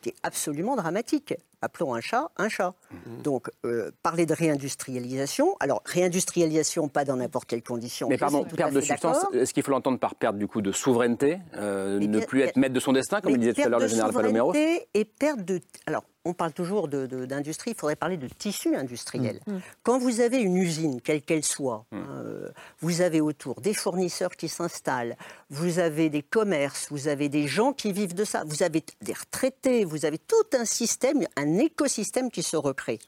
est absolument dramatique appelons un chat un chat. Mhm. Donc, euh, parler de réindustrialisation. Alors, réindustrialisation, pas dans n'importe quelle condition. Mais pardon, perte de substance, est-ce qu'il faut l'entendre par perte du coup de souveraineté, euh, ne plus être maître de son destin, comme le disait tout à l'heure le général Palomero Et perte de. Alors, on parle toujours d'industrie, il faudrait parler de tissu industriel. Mm. Mm. Quand vous avez une usine, quelle qu'elle soit, mm. hein, euh, vous avez autour des fournisseurs qui s'installent, vous avez des commerces, vous avez des gens qui vivent de ça, vous avez des retraités, vous avez tout un système, un écosystème qui se recrée.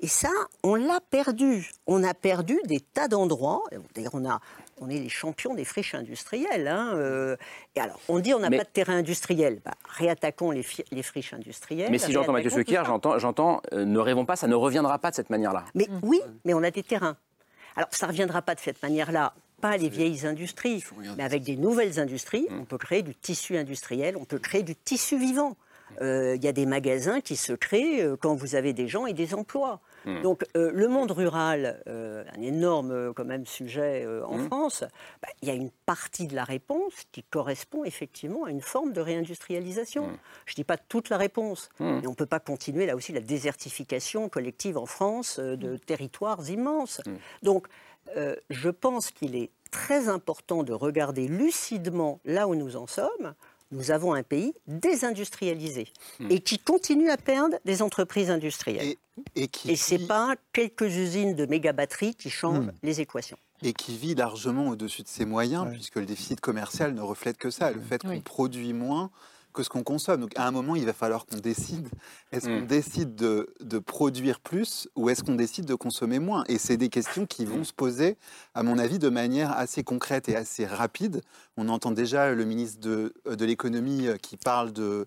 Et ça, on l'a perdu. On a perdu des tas d'endroits. D'ailleurs, on a on est les champions des friches industrielles. Hein, euh. et alors, on dit on n'a pas de terrain industriel. Bah, réattaquons les, les, friches industrielles. Mais si j'entends Mathieu Suquier, j'entends, j'entends euh, ne rêvons pas, ça ne reviendra pas de cette manière-là. Mais mm. oui, mais on a des terrains. Alors, ça ne reviendra pas de cette manière-là pas les vieilles industries, mais avec des nouvelles industries, mm. on peut créer du tissu industriel, on peut créer du tissu vivant. Euh, il y a des magasins qui se créent quand vous avez des gens et des emplois. Hmm. Donc euh, le monde rural, euh, un énorme euh, quand même sujet en hmm. France, bah, il y a une partie de la réponse qui correspond effectivement à une forme de réindustrialisation. Hmm. Je ne dis pas toute la réponse, mais on ne peut pas continuer là aussi la désertification collective en France de territoires immenses. Donc je pense qu'il est très important de regarder lucidement là où nous en sommes nous avons un pays désindustrialisé hmm. et qui continue à perdre des entreprises industrielles. Et, et, ce n'est pas quelques usines de méga batteries qui changent hmm. les équations. Et qui vit largement au-dessus de ses moyens, puisque le déficit commercial ne reflète que ça, le fait qu'on produit moins que ce qu'on consomme. Donc à un moment, il va falloir qu'on décide. Est-ce qu'on Mm. décide de, de produire plus ou est-ce qu'on décide de consommer moins? Et c'est des questions qui vont se poser, à mon avis, de manière assez concrète et assez rapide. On entend déjà le ministre de, de l'économie euh, qui parle de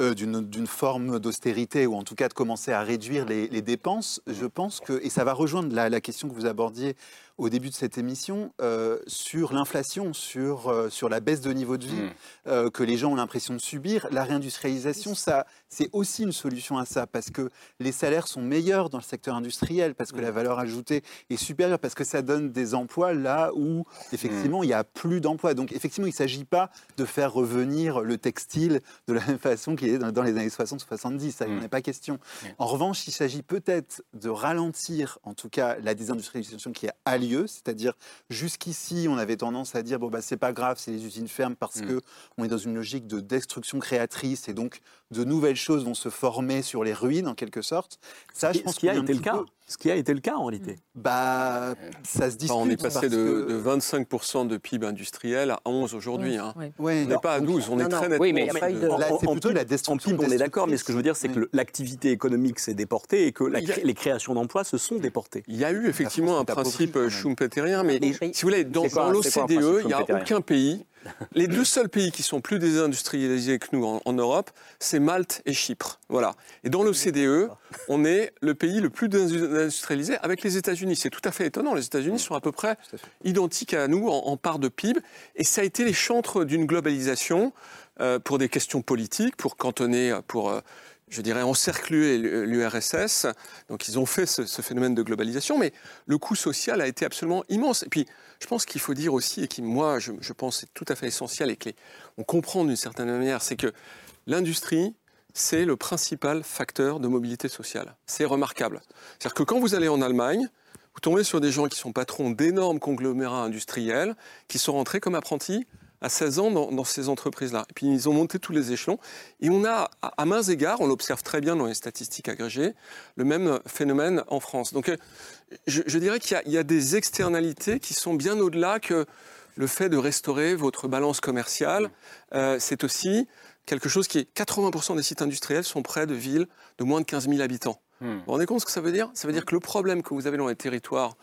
euh, d'une d'une forme d'austérité ou en tout cas de commencer à réduire les, les dépenses, je pense que, et ça va rejoindre la, la question que vous abordiez au début de cette émission, euh, sur l'inflation, sur, euh, sur la baisse de niveau de vie Mm. euh, que les gens ont l'impression de subir. La réindustrialisation, ça, c'est aussi une solution à ça, parce que les salaires sont meilleurs dans le secteur industriel, parce que la valeur ajoutée est supérieure, parce que ça donne des emplois là où, effectivement, il n'y a plus d'emplois. Donc, effectivement, il ne s'agit pas de faire revenir le textile de la même façon qu'il est dans, dans les années 60-70, ça, il n'en est pas question. En revanche, il s'agit peut-être de ralentir, en tout cas, la désindustrialisation qui a lieu, c'est-à-dire jusqu'ici, on avait tendance à dire bon bah c'est pas grave, c'est les usines fermes parce Mm. que on est dans une logique de destruction créatrice et donc de nouvelles choses vont se former sur les ruines en quelque sorte. Ça, je pense qui a été le cas. peu- Ce qui a été le cas en réalité. Bah, ça se discute. Enfin, on est passé parce de, que- de 25% de PIB industriel à 11 aujourd'hui. hein. On n'est pas à 12, on est très nettement. Oui, mais en dessous de- Là, c'est en plutôt PIB, la en destruction PIB, on est d'accord, mais ce que je veux dire, c'est que l'activité économique s'est déportée et que la a- les créations d'emplois se sont déportées. Il y a eu effectivement un principe même. schumpeterien, mais si vous voulez, dans, l'OCDE, il n'y a aucun pays. (laughs) Les deux seuls pays qui sont plus désindustrialisés que nous en, en Europe, c'est Malte et Chypre. Voilà. Et dans l'OCDE, on est le pays le plus désindustrialisé avec les États-Unis. C'est tout à fait étonnant. Les États-Unis sont à peu près identiques à nous en, en part de PIB. Et ça a été les chantres d'une globalisation euh, pour des questions politiques, pour cantonner, pour euh, je dirais, encercler l'URSS. Donc ils ont fait ce, phénomène de globalisation, mais le coût social a été absolument immense. Et puis, je pense qu'il faut dire aussi, et qui, moi, je, pense, est tout à fait essentiel et que les- on comprend d'une certaine manière, c'est que l'industrie, c'est le principal facteur de mobilité sociale. C'est remarquable. C'est-à-dire que quand vous allez en Allemagne, vous tombez sur des gens qui sont patrons d'énormes conglomérats industriels, qui sont rentrés comme apprentis à 16 ans dans, dans ces entreprises-là. Et puis ils ont monté tous les échelons. Et on a, à, à mains égards, on l'observe très bien dans les statistiques agrégées, le même phénomène en France. Donc euh, je, je dirais qu'il y a- il y, a des externalités qui sont bien au-delà que le fait de restaurer votre balance commerciale. Euh, C'est aussi quelque chose qui est 80% des sites industriels sont près de villes de moins de 15 000 habitants. Hmm. Vous vous rendez compte ce que ça veut dire? Ça veut dire que le problème que vous avez dans les territoires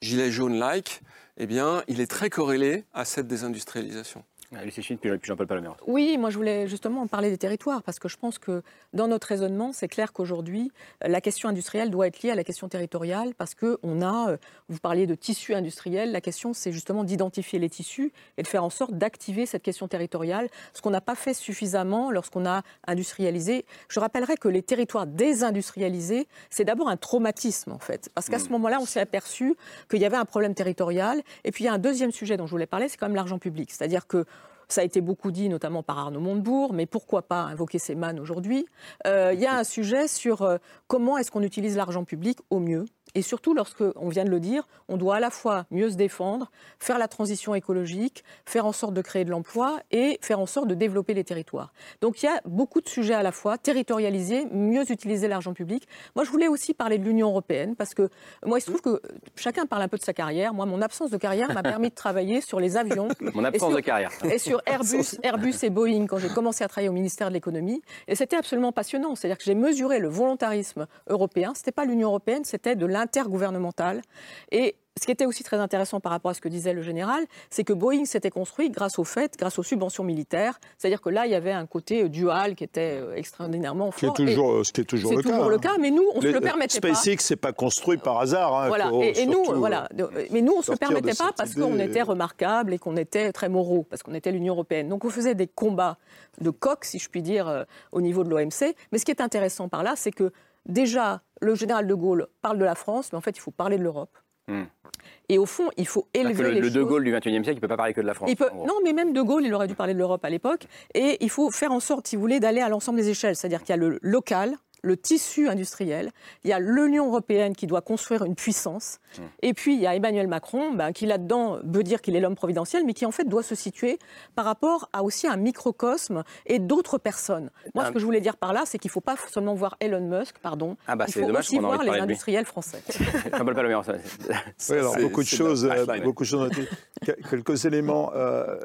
gilets jaunes-like, eh bien, il est très corrélé à cette désindustrialisation. Lucie puis Jean-Paul Palomero. Oui, moi je voulais justement parler des territoires parce que je pense que dans notre raisonnement, c'est clair qu'aujourd'hui, la question industrielle doit être liée à la question territoriale parce que on a, euh, vous parliez de tissus industriels, la question c'est justement d'identifier les tissus et de faire en sorte d'activer cette question territoriale, ce qu'on n'a pas fait suffisamment lorsqu'on a industrialisé. Je rappellerai que les territoires désindustrialisés, c'est d'abord un traumatisme en fait, parce qu'à ce moment-là, on s'est aperçu qu'il y avait un problème territorial. Et puis il y a un deuxième sujet dont je voulais parler, c'est quand même l'argent public, c'est-à-dire que ça a été beaucoup dit, notamment par Arnaud Montebourg, mais pourquoi pas invoquer ces mannes aujourd'hui? Euh, Il y a un sujet sur euh, comment est-ce qu'on utilise l'argent public au mieux? Et surtout, lorsque, on vient de le dire, on doit à la fois mieux se défendre, faire la transition écologique, faire en sorte de créer de l'emploi et faire en sorte de développer les territoires. Donc il y a beaucoup de sujets à la fois, territorialiser, mieux utiliser l'argent public. Moi, je voulais aussi parler de l'Union européenne, parce que moi, il se trouve que chacun parle un peu de sa carrière. Moi, mon absence de carrière m'a permis de travailler sur les avions. (laughs) Mon absence sur- de carrière. Et sur Airbus, Airbus et Boeing, quand j'ai commencé à travailler au ministère de l'économie. Et c'était absolument passionnant. C'est-à-dire que j'ai mesuré le volontarisme européen. Ce n'était pas l'Union européenne, c'était de l'intergouvernemental. Et ce qui était aussi très intéressant par rapport à ce que disait le général, c'est que Boeing s'était construit grâce au fait, grâce aux subventions militaires. C'est-à-dire que là, il y avait un côté euh, dual qui était euh, extraordinairement Ce qui est fort. toujours, Et ce qui est toujours le cas. le cas, mais nous, on ne se le permettait pas. SpaceX, c'est pas construit par hasard. hein, Voilà. Et, et nous, voilà. euh, Mais nous, on ne se le permettait pas parce qu'on euh, était remarquable et qu'on était très moraux, parce qu'on était l'Union européenne. Donc on faisait des combats de coq, si je puis dire, euh, au niveau de l'OMC. Mais ce qui est intéressant par là, c'est que déjà, le général de Gaulle parle de la France, mais en fait, il faut parler de l'Europe. Hmm. Et au fond, il faut élever le, les le De. Gaulle du XXIe siècle, il ne peut pas parler que de la France. Il peut- non, mais même De Gaulle, il aurait dû parler de l'Europe à l'époque. Et il faut faire en sorte, si vous voulez, d'aller à l'ensemble des échelles. C'est-à-dire qu'il y a le local, le tissu industriel, il y a l'Union européenne qui doit construire une puissance, Hum. et puis il y a Emmanuel Macron ben, qui là-dedans veut dire qu'il est l'homme providentiel, mais qui en fait doit se situer par rapport à aussi un microcosme et d'autres personnes. Moi, Ah. ce que je voulais dire par là, c'est qu'il ne faut pas seulement voir Elon Musk, pardon, Ah bah, il faut dommage aussi voir de les industriels français. (laughs) Oui, alors c'est- beaucoup de choses, euh, beaucoup de choses Quelques éléments. euh,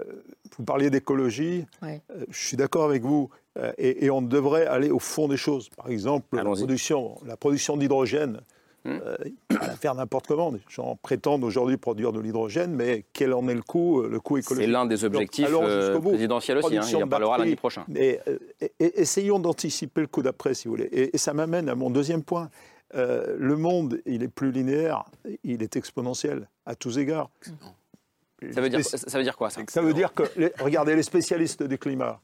vous parliez d'écologie, Ouais. euh, je suis d'accord avec vous, euh, et, et on devrait aller au fond des choses. Par exemple, la production, la production d'hydrogène, Hmm. euh, on va la faire n'importe comment. Les gens prétendent aujourd'hui produire de l'hydrogène, mais quel en est le coût, euh, le coût écologique? C'est l'un des objectifs euh, bout. présidentiels aussi. hein, Production il en parlera batteries, lundi prochain. Mais euh, et- et- essayons d'anticiper le coup d'après, si vous voulez. Et, et ça m'amène à mon deuxième point. Euh, le monde, il est plus linéaire, il est exponentiel à tous égards. Ça veut dire, ça veut dire quoi ça Ça veut dire que, les- regardez, les spécialistes du climat,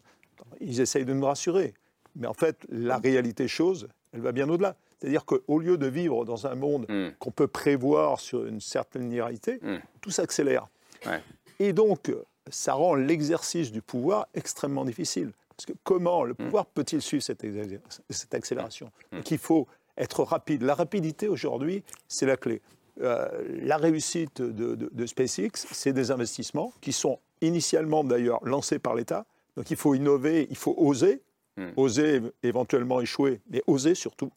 ils essayent de nous rassurer. Mais en fait, la réalité chose, elle va bien au-delà. C'est-à-dire qu'au lieu de vivre dans un monde Hmm. qu'on peut prévoir sur une certaine linéarité, tout s'accélère. Ouais. Et donc, ça rend l'exercice du pouvoir extrêmement difficile. Parce que comment Hmm. le pouvoir peut-il suivre cette, cette accélération? Donc il faut être rapide. La rapidité aujourd'hui, c'est la clé. Euh, la réussite de, de- de SpaceX, c'est des investissements qui sont initialement d'ailleurs lancés par l'État. Donc il faut innover, il faut oser, oser éventuellement échouer, mais oser surtout.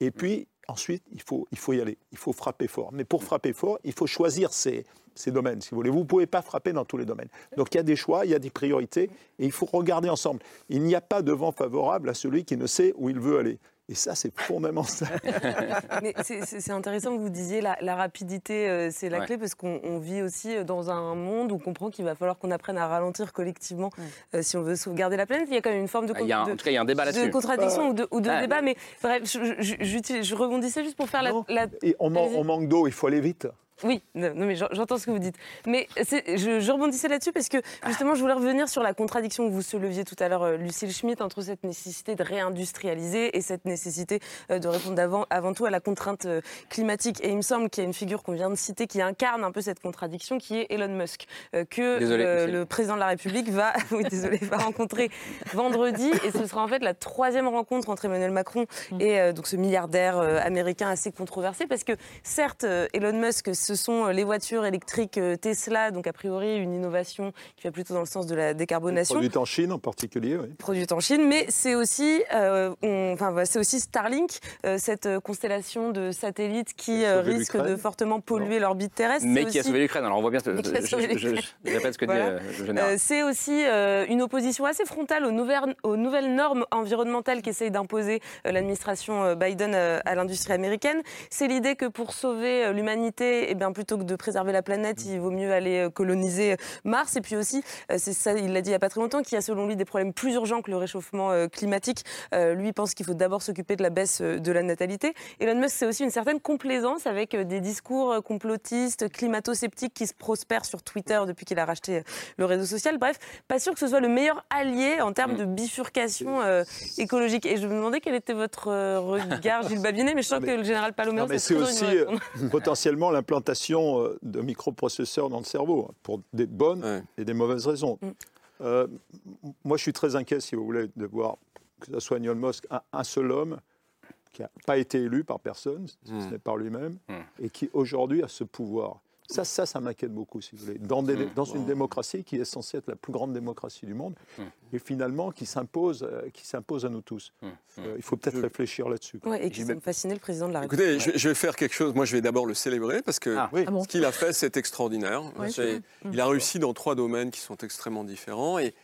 Et puis ensuite, il faut, il faut y aller, il faut frapper fort. Mais pour frapper fort, il faut choisir ses, ses domaines, si vous voulez. Vous ne pouvez pas frapper dans tous les domaines. Donc il y a des choix, il y a des priorités, et il faut regarder ensemble. Il n'y a pas de vent favorable à celui qui ne sait où il veut aller. Et ça, c'est fondamental. (laughs) Mais c'est- intéressant que vous disiez la, la rapidité, euh, c'est la Ouais. clé parce qu'on on vit aussi euh, dans un monde où on comprend qu'il va falloir qu'on apprenne à ralentir collectivement euh, si on veut sauvegarder la planète. Il y a quand même une forme de, il y a un- de- en tout cas, il y a un débat de contradiction ou de, ou de Ah, débat. Mais bref, je, je- je rebondissais juste pour faire la, la- Et on, man- on manque d'eau, il faut aller vite. Oui, non, mais j'en- j'entends ce que vous dites. Mais je, je rebondissais là-dessus parce que justement, je voulais revenir sur la contradiction que vous souleviez tout à l'heure, euh, Lucille Schmitt, entre cette nécessité de réindustrialiser et cette nécessité euh, de répondre avant, avant tout à la contrainte euh, climatique. Et il me semble qu'il y a une figure qu'on vient de citer qui incarne un peu cette contradiction, qui est Elon Musk, que Désolé, euh, le président de la République va, (laughs) oui, désolé, va rencontrer vendredi. Et ce sera en fait la troisième rencontre entre Emmanuel Macron et euh, donc ce milliardaire américain assez controversé, parce que certes, Elon Musk, ce sont euh, les voitures électriques euh, Tesla, donc a priori une innovation qui va plutôt dans le sens de la décarbonation Produite en Chine en particulier, oui. produite en Chine, mais c'est aussi, euh, on- enfin, voilà, c'est aussi Starlink, euh, cette constellation de satellites qui risque de fortement polluer l'orbite terrestre. Mais qui a aussi- sauvé l'Ukraine. Alors on voit bien. (laughs) A je- je- je- répète ce que Voilà. dit euh, le général. Euh, c'est aussi euh, une opposition assez frontale aux nouvelles, aux nouvelles normes environnementales qu'essaye d'imposer euh, l'administration euh, Biden euh, à l'industrie américaine. C'est l'idée que pour sauver euh, l'humanité, eh bien, plutôt que de préserver la planète, il vaut mieux aller euh, coloniser euh, Mars. Et puis aussi, euh, c'est ça, il l'a dit il n'y a pas très longtemps, qu'il y a selon lui des problèmes plus urgents que le réchauffement climatique. Lui pense qu'il faut d'abord s'occuper de la baisse de la natalité. Elon Musk, c'est aussi une certaine complaisance avec des discours complotistes, climato-sceptiques qui se prospèrent sur Twitter depuis qu'il a racheté le réseau social. Bref, pas sûr que ce soit le meilleur allié en termes de bifurcation euh, écologique. Et je me demandais quel était votre regard, Gilles Babinet, mais je sens (laughs) que le général mais c'est aussi euh, potentiellement l'implantation euh, de microprocesseurs dans le cerveau, hein, pour des bonnes et des mauvaises raisons. Mm. Euh, moi, je suis très inquiet, si vous voulez, de voir que ce soit Elon Musk, un, un seul homme qui n'a pas été élu par personne, si Mm. ce n'est par lui-même, et qui aujourd'hui a ce pouvoir. Ça, ça, ça m'inquiète beaucoup, si vous voulez. Dans, des- Mm. dans une démocratie qui est censée être la plus grande démocratie du monde, et finalement qui s'impose, euh, qui s'impose à nous tous. Mm. Euh, il faut peut-être réfléchir là-dessus. Ouais, et qui semble fasciner le président de la République. Écoutez, je, je vais faire quelque chose. Moi, je vais d'abord le célébrer parce que. Ah ce qu'il a fait, c'est extraordinaire. Ouais, C'est- c'est vrai. il a réussi dans trois domaines qui sont extrêmement différents et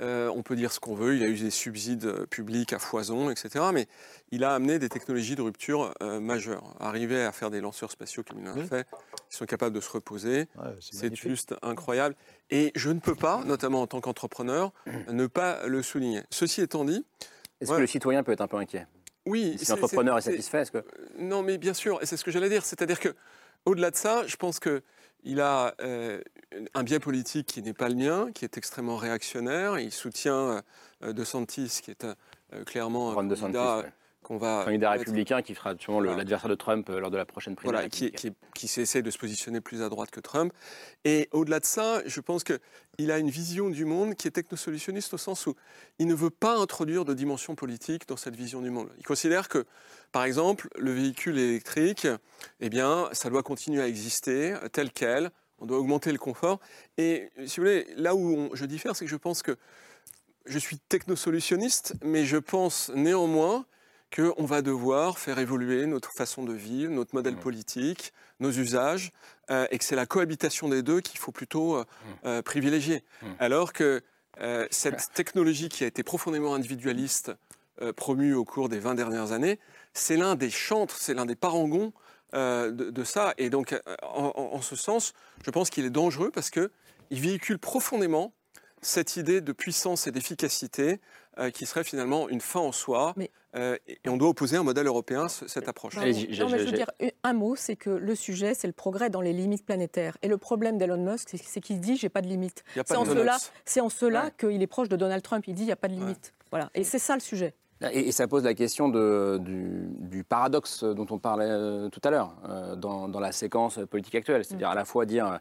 euh, on peut dire ce qu'on veut. Il a eu des subsides euh, publics à foison, etc. Mais il a amené des technologies de rupture euh, majeures. Arriver à faire des lanceurs spatiaux comme il en a Oui. fait, ils sont capables de se reposer. c'est juste incroyable. Et je ne peux pas, notamment en tant qu'entrepreneur, (clears throat) ne pas le souligner. Ceci étant dit, Est-ce ouais. que le citoyen peut être un peu inquiet? Oui, Si l'entrepreneur est satisfait, est-ce que non, mais bien sûr, et c'est ce que j'allais dire. C'est-à-dire que, au-delà de ça, je pense que il a euh, un biais politique qui n'est pas le mien, qui est extrêmement réactionnaire. Il soutient euh, De Santis, qui est euh, clairement un candidat ouais. qu'on va candidat mettre- républicain qui sera sûrement Voilà. l'adversaire de Trump euh, lors de la prochaine primaire. voilà, qui, qui, qui s'essaie de se positionner plus à droite que Trump. Et au-delà de ça, je pense qu'il a une vision du monde qui est technosolutionniste au sens où il ne veut pas introduire de dimension politique dans cette vision du monde. Il considère que, par exemple, le véhicule électrique, eh bien, ça doit continuer à exister euh, tel quel. On doit augmenter le confort. Et si vous voulez, là où on- je diffère, c'est que je pense que je suis technosolutionniste, mais je pense néanmoins qu'on va devoir faire évoluer notre façon de vivre, notre modèle politique, nos usages, euh, et que c'est la cohabitation des deux qu'il faut plutôt euh, euh, privilégier. Alors que euh, cette (laughs) technologie qui a été profondément individualiste, euh, promue au cours des 20 dernières années, c'est l'un des chantres, c'est l'un des parangons euh, de, de ça. Et donc, euh, en, en- en ce sens, je pense qu'il est dangereux parce qu'il véhicule profondément cette idée de puissance et d'efficacité euh, qui serait finalement une fin en soi. Euh, et on doit opposer un modèle européen, ce- cette approche. Non, non, mais je veux dire un mot, c'est que le sujet, c'est le progrès dans les limites planétaires. Et le problème d'Elon Musk, c'est- qu'il dit j'ai pas de limite. C'est en cela, c'est en cela qu'il est proche de Donald Trump. Il dit il n'y a pas de limite. Voilà. Et c'est ça le sujet. Et, et ça pose la question de- du, du paradoxe dont on parlait euh, tout à l'heure euh, dans, dans la séquence politique actuelle. C'est-à-dire à la fois dire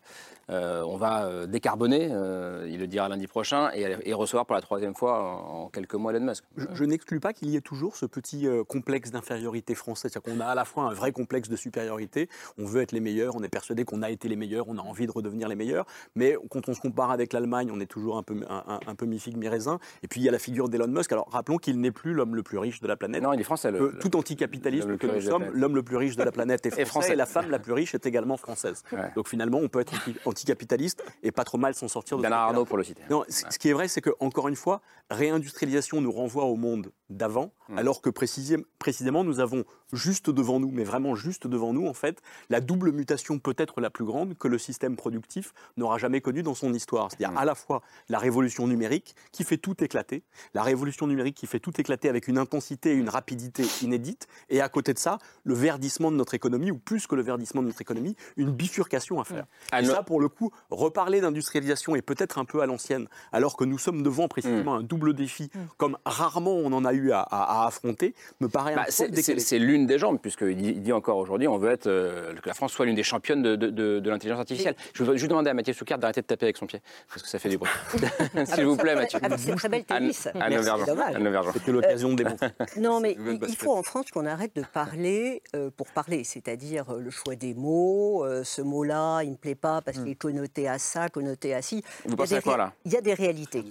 euh, on va décarboner, euh, il le dira lundi prochain, et, et recevoir pour la troisième fois en, en quelques mois Elon Musk. Je, je n'exclus pas qu'il y ait toujours ce petit euh, complexe d'infériorité français. C'est-à-dire qu'on a à la fois un vrai complexe de supériorité, on veut être les meilleurs, on est persuadé qu'on a été les meilleurs, on a envie de redevenir les meilleurs, mais quand on se compare avec l'Allemagne, on est toujours un peu, un, un- un peu mi-figue, mi-raisin. Et puis il y a la figure d'Elon Musk. Alors rappelons qu'il n'est plus l'homme le plus riche de la planète. Non, il est français. Le, tout anticapitaliste l'homme que nous sommes, l'homme le plus riche de la planète est Et français, et la femme la plus riche est également française. Ouais. Donc finalement, on peut être anti- anticapitaliste et pas trop mal s'en sortir de Bernard. Arnault pour le citer. Non, ce qui est vrai, c'est que encore une fois, réindustrialisation nous renvoie au monde d'avant, Mm. alors que précisé- précisément nous avons juste devant nous, mais vraiment juste devant nous, en fait, la double mutation peut-être la plus grande que le système productif n'aura jamais connue dans son histoire. C'est-à-dire Mm. à la fois la révolution numérique qui fait tout éclater, la révolution numérique qui fait tout éclater avec une intensité et une rapidité inédites, et à côté de ça, le verdissement de notre économie, ou plus que le verdissement de notre économie, une bifurcation à faire. Ah, Et ça, pour le coup, reparler d'industrialisation est peut-être un peu à l'ancienne, alors que nous sommes devant précisément Mm. un double défi, comme rarement on en a eu à, à- à affronter, me paraît Bah, c'est- c'est c'est l'une des jambes, puisqu'il dit, il dit encore aujourd'hui on veut être, euh, que la France soit l'une des championnes de, de- de- de l'intelligence artificielle. Je veux juste demander à Mathieu Soucard d'arrêter de taper avec son pied, parce que ça fait du bruit. (laughs) S'il vous plaît, Mathieu. Avec ses très belles tennis. Anne. C'était l'occasion de démontrer. Non, mais il, faut en France qu'on arrête de parler euh, pour parler, c'est-à-dire euh, le choix des mots. euh, ce mot-là, il ne me plaît pas parce qu'il est connoté à ça, connoté à ci. Vous Il y a pensez à quoi, là? Il y a des réalités.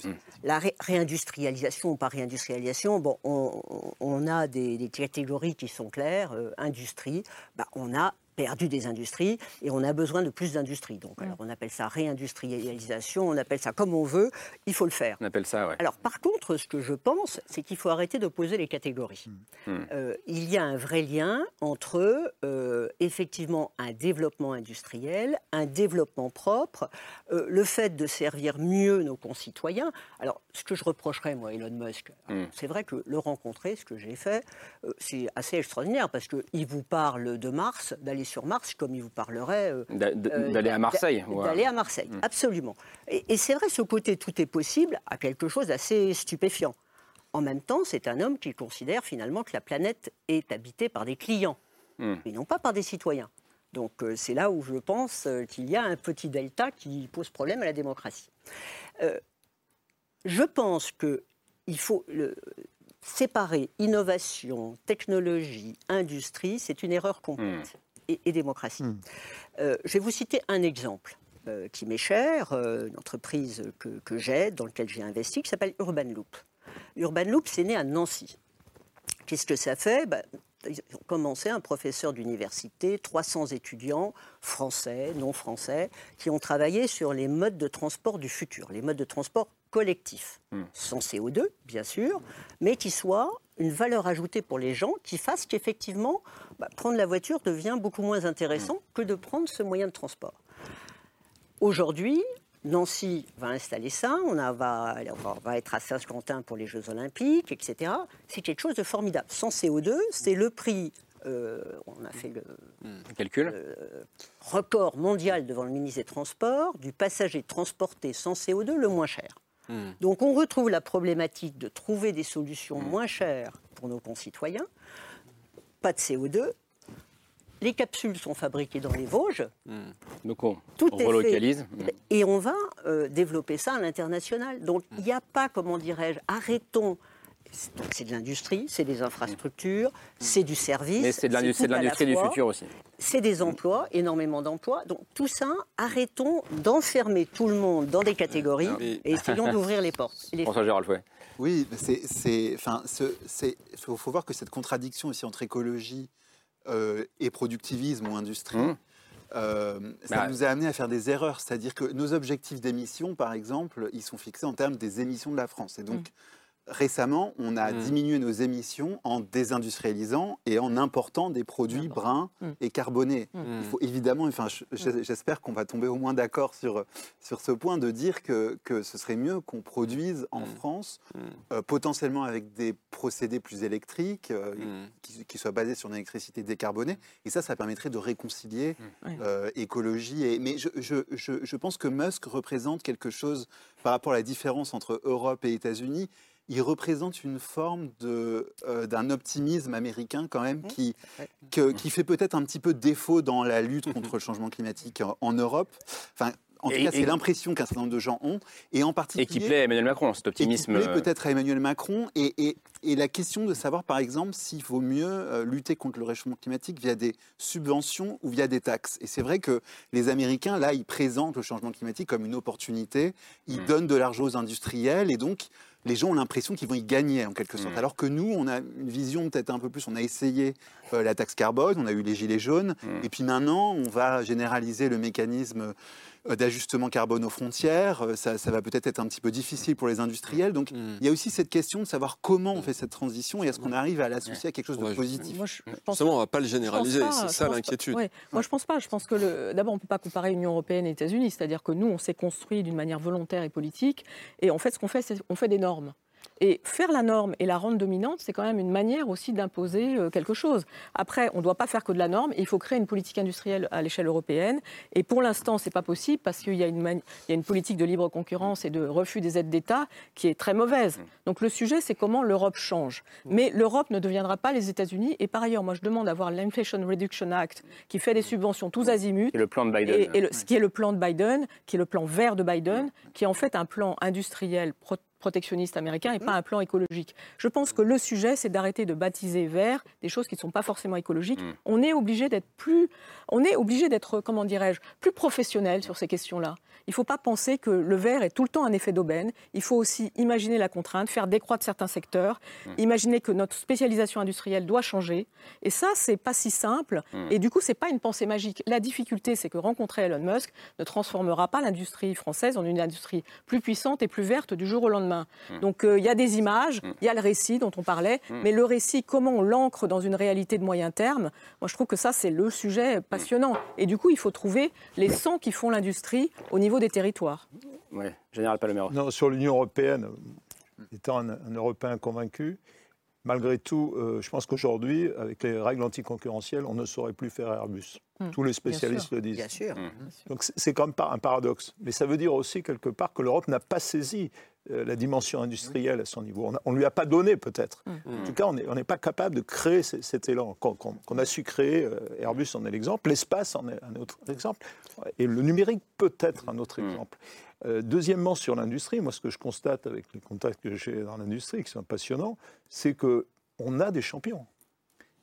La ré- réindustrialisation ou pas réindustrialisation, bon, on, a des, des catégories qui sont claires. euh, industrie, bah, on a perdu des industries et on a besoin de plus d'industries. Donc, alors, on appelle ça réindustrialisation, on appelle ça comme on veut, il faut le faire. On appelle ça, ouais. Alors, par contre, ce que je pense, c'est qu'il faut arrêter d'opposer les catégories. Hmm. Euh, il y a un vrai lien entre, euh, effectivement, un développement industriel, un développement propre, euh, le fait de servir mieux nos concitoyens. Alors, ce que je reprocherais, moi, Elon Musk, Hmm. c'est vrai que le rencontrer, ce que j'ai fait, euh, c'est assez extraordinaire parce qu'il vous parle de Mars, d'aller sur Mars, comme il vous parlerait. euh, euh, D'aller à Marseille. D'aller à Marseille, Mm. absolument. Et, et c'est vrai, ce côté tout est possible a quelque chose d'assez stupéfiant. En même temps, c'est un homme qui considère finalement que la planète est habitée par des clients, Mm. et non pas par des citoyens. Donc euh, c'est là où je pense euh, qu'il y a un petit delta qui pose problème à la démocratie. Euh, je pense qu'il faut le- séparer innovation, technologie, industrie, c'est une erreur complète, et, et démocratie. Euh, je vais vous citer un exemple euh, qui m'est cher, euh, une entreprise que, que j'ai, dans laquelle j'ai investi, qui s'appelle Urban Loop. Urban Loop, c'est né à Nancy. Qu'est-ce que ça fait? Ben, Ils ont commencé un professeur d'université, 300 étudiants, français, non français, qui ont travaillé sur les modes de transport du futur, les modes de transport collectifs, sans CO2, bien sûr, mais qui soient une valeur ajoutée pour les gens, qui fassent qu'effectivement, bah, prendre la voiture devient beaucoup moins intéressant que de prendre ce moyen de transport. Aujourd'hui, Nancy va installer ça, on, a- va, on être à Saint-Quentin pour les Jeux Olympiques, etc. C'est quelque chose de formidable. Sans CO2, c'est le prix, euh, on a fait le Calcul. record mondial devant le ministre des Transports, du passager transporté sans CO2 le moins cher. Donc on retrouve la problématique de trouver des solutions moins chères pour nos concitoyens. Pas de CO2. Les capsules sont fabriquées dans les Vosges. Donc on, Tout on est relocalise. fait. Et on va euh, développer ça à l'international. Donc il n'y a pas, comment dirais-je, arrêtons c'est de l'industrie, c'est des infrastructures, c'est du service. Mais c'est de l'industrie du futur aussi. C'est des emplois, énormément d'emplois. Donc tout ça, arrêtons d'enfermer tout le monde dans des catégories et essayons d'ouvrir les portes. Les- (laughs) François Gérald Fouet. Oui, mais c'est, enfin, c'est, faut, faut voir que cette contradiction aussi entre écologie euh, et productivisme ou industrie, Mmh. euh, ça Bah, nous a amené à faire des erreurs. C'est-à-dire que nos objectifs d'émissions, par exemple, ils sont fixés en termes des émissions de la France. Et donc, récemment, on a Mmh. diminué nos émissions en désindustrialisant et en important des produits bruns Mmh. et carbonés. Mmh. Il faut évidemment, enfin, je- je- j'espère qu'on va tomber au moins d'accord sur, sur ce point de dire que, que ce serait mieux qu'on produise en Mmh. France, euh, potentiellement avec des procédés plus électriques, euh, Mmh. qui, qui soient basés sur une électricité décarbonée. Et ça, ça permettrait de réconcilier Mmh. euh, écologie. Et, mais je, je- je- je pense que Musk représente quelque chose par rapport à la différence entre Europe et États-Unis. Il représente une forme de, euh, d'un optimisme américain quand même qui, que- qui fait peut-être un petit peu défaut dans la lutte contre le changement climatique en, en Europe. Enfin, en tout Et- cas, c'est l'impression qu'un certain nombre de gens ont. Et en particulier, Et qui plaît à Emmanuel Macron, cet et qui optimisme. plaît euh, peut-être à Emmanuel Macron. Et, et- et la question de savoir, par exemple, s'il vaut mieux euh, lutter contre le réchauffement climatique via des subventions ou via des taxes. Et c'est vrai que les Américains, là, ils présentent le changement climatique comme une opportunité. Ils donnent de l'argent aux industriels. Et donc, les gens ont l'impression qu'ils vont y gagner, en quelque sorte. Alors que nous, on a une vision peut-être un peu plus. On a essayé euh, la taxe carbone, on a eu les gilets jaunes. Et puis maintenant, on va généraliser le mécanisme euh, d'ajustement carbone aux frontières. Euh, Ça, ça va peut-être être un petit peu difficile pour les industriels. Donc, il y a aussi cette question de savoir comment on fait cette transition et est-ce qu'on arrive à l'associer à quelque chose de Ouais, positif. Moi, je pense- Justement, on ne va pas le généraliser, c'est ça l'inquiétude. Ouais. Moi, je pense pas. Je pense que le... d'abord, on ne peut pas comparer l'Union européenne et les États-Unis. C'est-à-dire que nous, on s'est construit d'une manière volontaire et politique. Et en fait, ce qu'on fait, c'est qu'on fait des normes. Et faire la norme et la rendre dominante, c'est quand même une manière aussi d'imposer euh, quelque chose. Après, on ne doit pas faire que de la norme. Il faut créer une politique industrielle à l'échelle européenne. Et pour l'instant, c'est pas possible parce qu'il y, a une mani- il y a une politique de libre concurrence et de refus des aides d'État qui est très mauvaise. Donc le sujet, c'est comment l'Europe change. Mais l'Europe ne deviendra pas les États-Unis. Et par ailleurs, moi, je demande d'avoir l'Inflation Reduction Act qui fait des subventions tous azimuts. Et le plan de Biden. Et, et le- ce qui est le plan de Biden, qui est le plan vert de Biden, qui est en fait un plan industriel pro- protectionniste américain et pas un plan écologique. Je pense que le sujet, c'est d'arrêter de baptiser vert des choses qui ne sont pas forcément écologiques. On est obligé d'être plus, on est obligé d'être, comment dirais-je, plus professionnel sur ces questions-là. Il ne faut pas penser que le vert est tout le temps un effet d'aubaine. Il faut aussi imaginer la contrainte, faire décroître certains secteurs, imaginer que notre spécialisation industrielle doit changer. Et ça, c'est pas si simple. Et du coup, c'est pas une pensée magique. La difficulté, c'est que rencontrer Elon Musk ne transformera pas l'industrie française en une industrie plus puissante et plus verte du jour au lendemain. Donc, euh, il y a des images, il y a le récit dont on parlait, mais le récit, comment on l'ancre dans une réalité de moyen terme, moi, je trouve que ça, c'est le sujet passionnant. Et du coup, il faut trouver les sons qui font l'industrie au niveau des territoires. Oui, Général Palomero. Non, sur l'Union européenne, étant un, un Européen convaincu, malgré tout, euh, je pense qu'aujourd'hui, avec les règles anticoncurrentielles, on ne saurait plus faire Airbus. Hmm. Tous les spécialistes le disent. Bien sûr. Donc c'est- quand même un paradoxe. Mais ça veut dire aussi quelque part que l'Europe n'a pas saisi euh, la dimension industrielle à son niveau. On ne lui a pas donné peut-être. En tout cas, on n'est pas capable de créer ce- cet élan qu'on a su créer. euh, Airbus en est l'exemple, l'espace en est un autre exemple, et le numérique peut être un autre exemple. Euh, deuxièmement, sur l'industrie, moi ce que je constate avec les contacts que j'ai dans l'industrie, qui sont passionnants, c'est que on a des champions.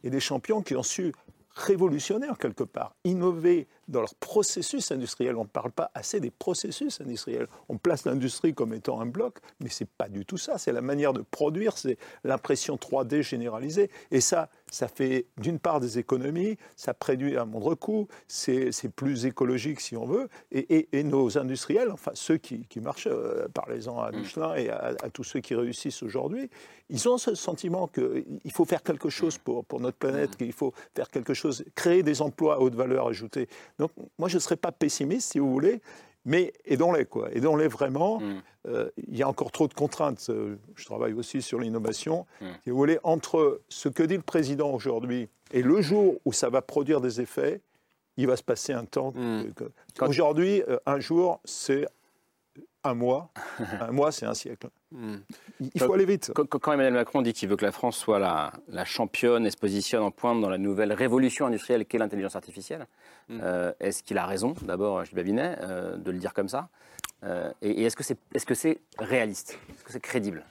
Et des champions qui ont su révolutionner en quelque part, innover dans leur processus industriel. On ne parle pas assez des processus industriels. On place l'industrie comme étant un bloc, mais ce n'est pas du tout ça. C'est la manière de produire, c'est l'impression 3D généralisée. Et ça, ça fait d'une part des économies, ça préduit un moindre coût, c'est c'est plus écologique si on veut. Et, et- et nos industriels, enfin ceux qui, qui marchent, euh, parlez-en à Michelin et à, à tous ceux qui réussissent aujourd'hui, ils ont ce sentiment qu'il faut faire quelque chose pour, pour notre planète, qu'il faut faire quelque chose, créer des emplois à haute valeur ajoutée. Donc moi je ne serais pas pessimiste si vous voulez, mais aidons-les quoi, aidons-les vraiment. Euh, il y a encore trop de contraintes. Euh, Je travaille aussi sur l'innovation. Si vous voulez, entre ce que dit le président aujourd'hui et le jour où ça va produire des effets, il va se passer un temps. que- Aujourd'hui, euh, un jour, c'est un mois. (laughs) un mois, c'est un siècle. Il faut aller vite. Quand, quand Emmanuel Macron dit qu'il veut que la France soit la, la championne et se positionne en pointe dans la nouvelle révolution industrielle qu'est l'intelligence artificielle, euh, est-ce qu'il a raison, d'abord, Gilles Babinet, euh, de le dire comme ça Euh, Et, et est-ce que c'est est -ce c'est réaliste? Est-ce que c'est crédible?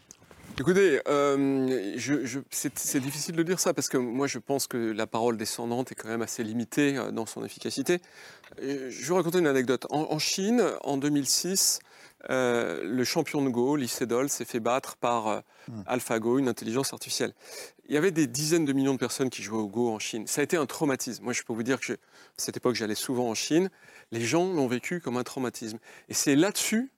Écoutez, euh, je, je, c'est difficile de dire ça parce que moi je pense que la parole descendante est quand même assez limitée dans son efficacité. Je vais vous raconter une anecdote. En, en Chine, en 2006, euh, le champion de Go, Lee Sedol, s'est fait battre par euh, Hmm. AlphaGo, une intelligence artificielle. Il y avait des dizaines de millions de personnes qui jouaient au Go en Chine. Ça a été un traumatisme. Moi, je peux vous dire que je- à cette époque, j'allais souvent en Chine. Les gens l'ont vécu comme un traumatisme. Et c'est là-dessus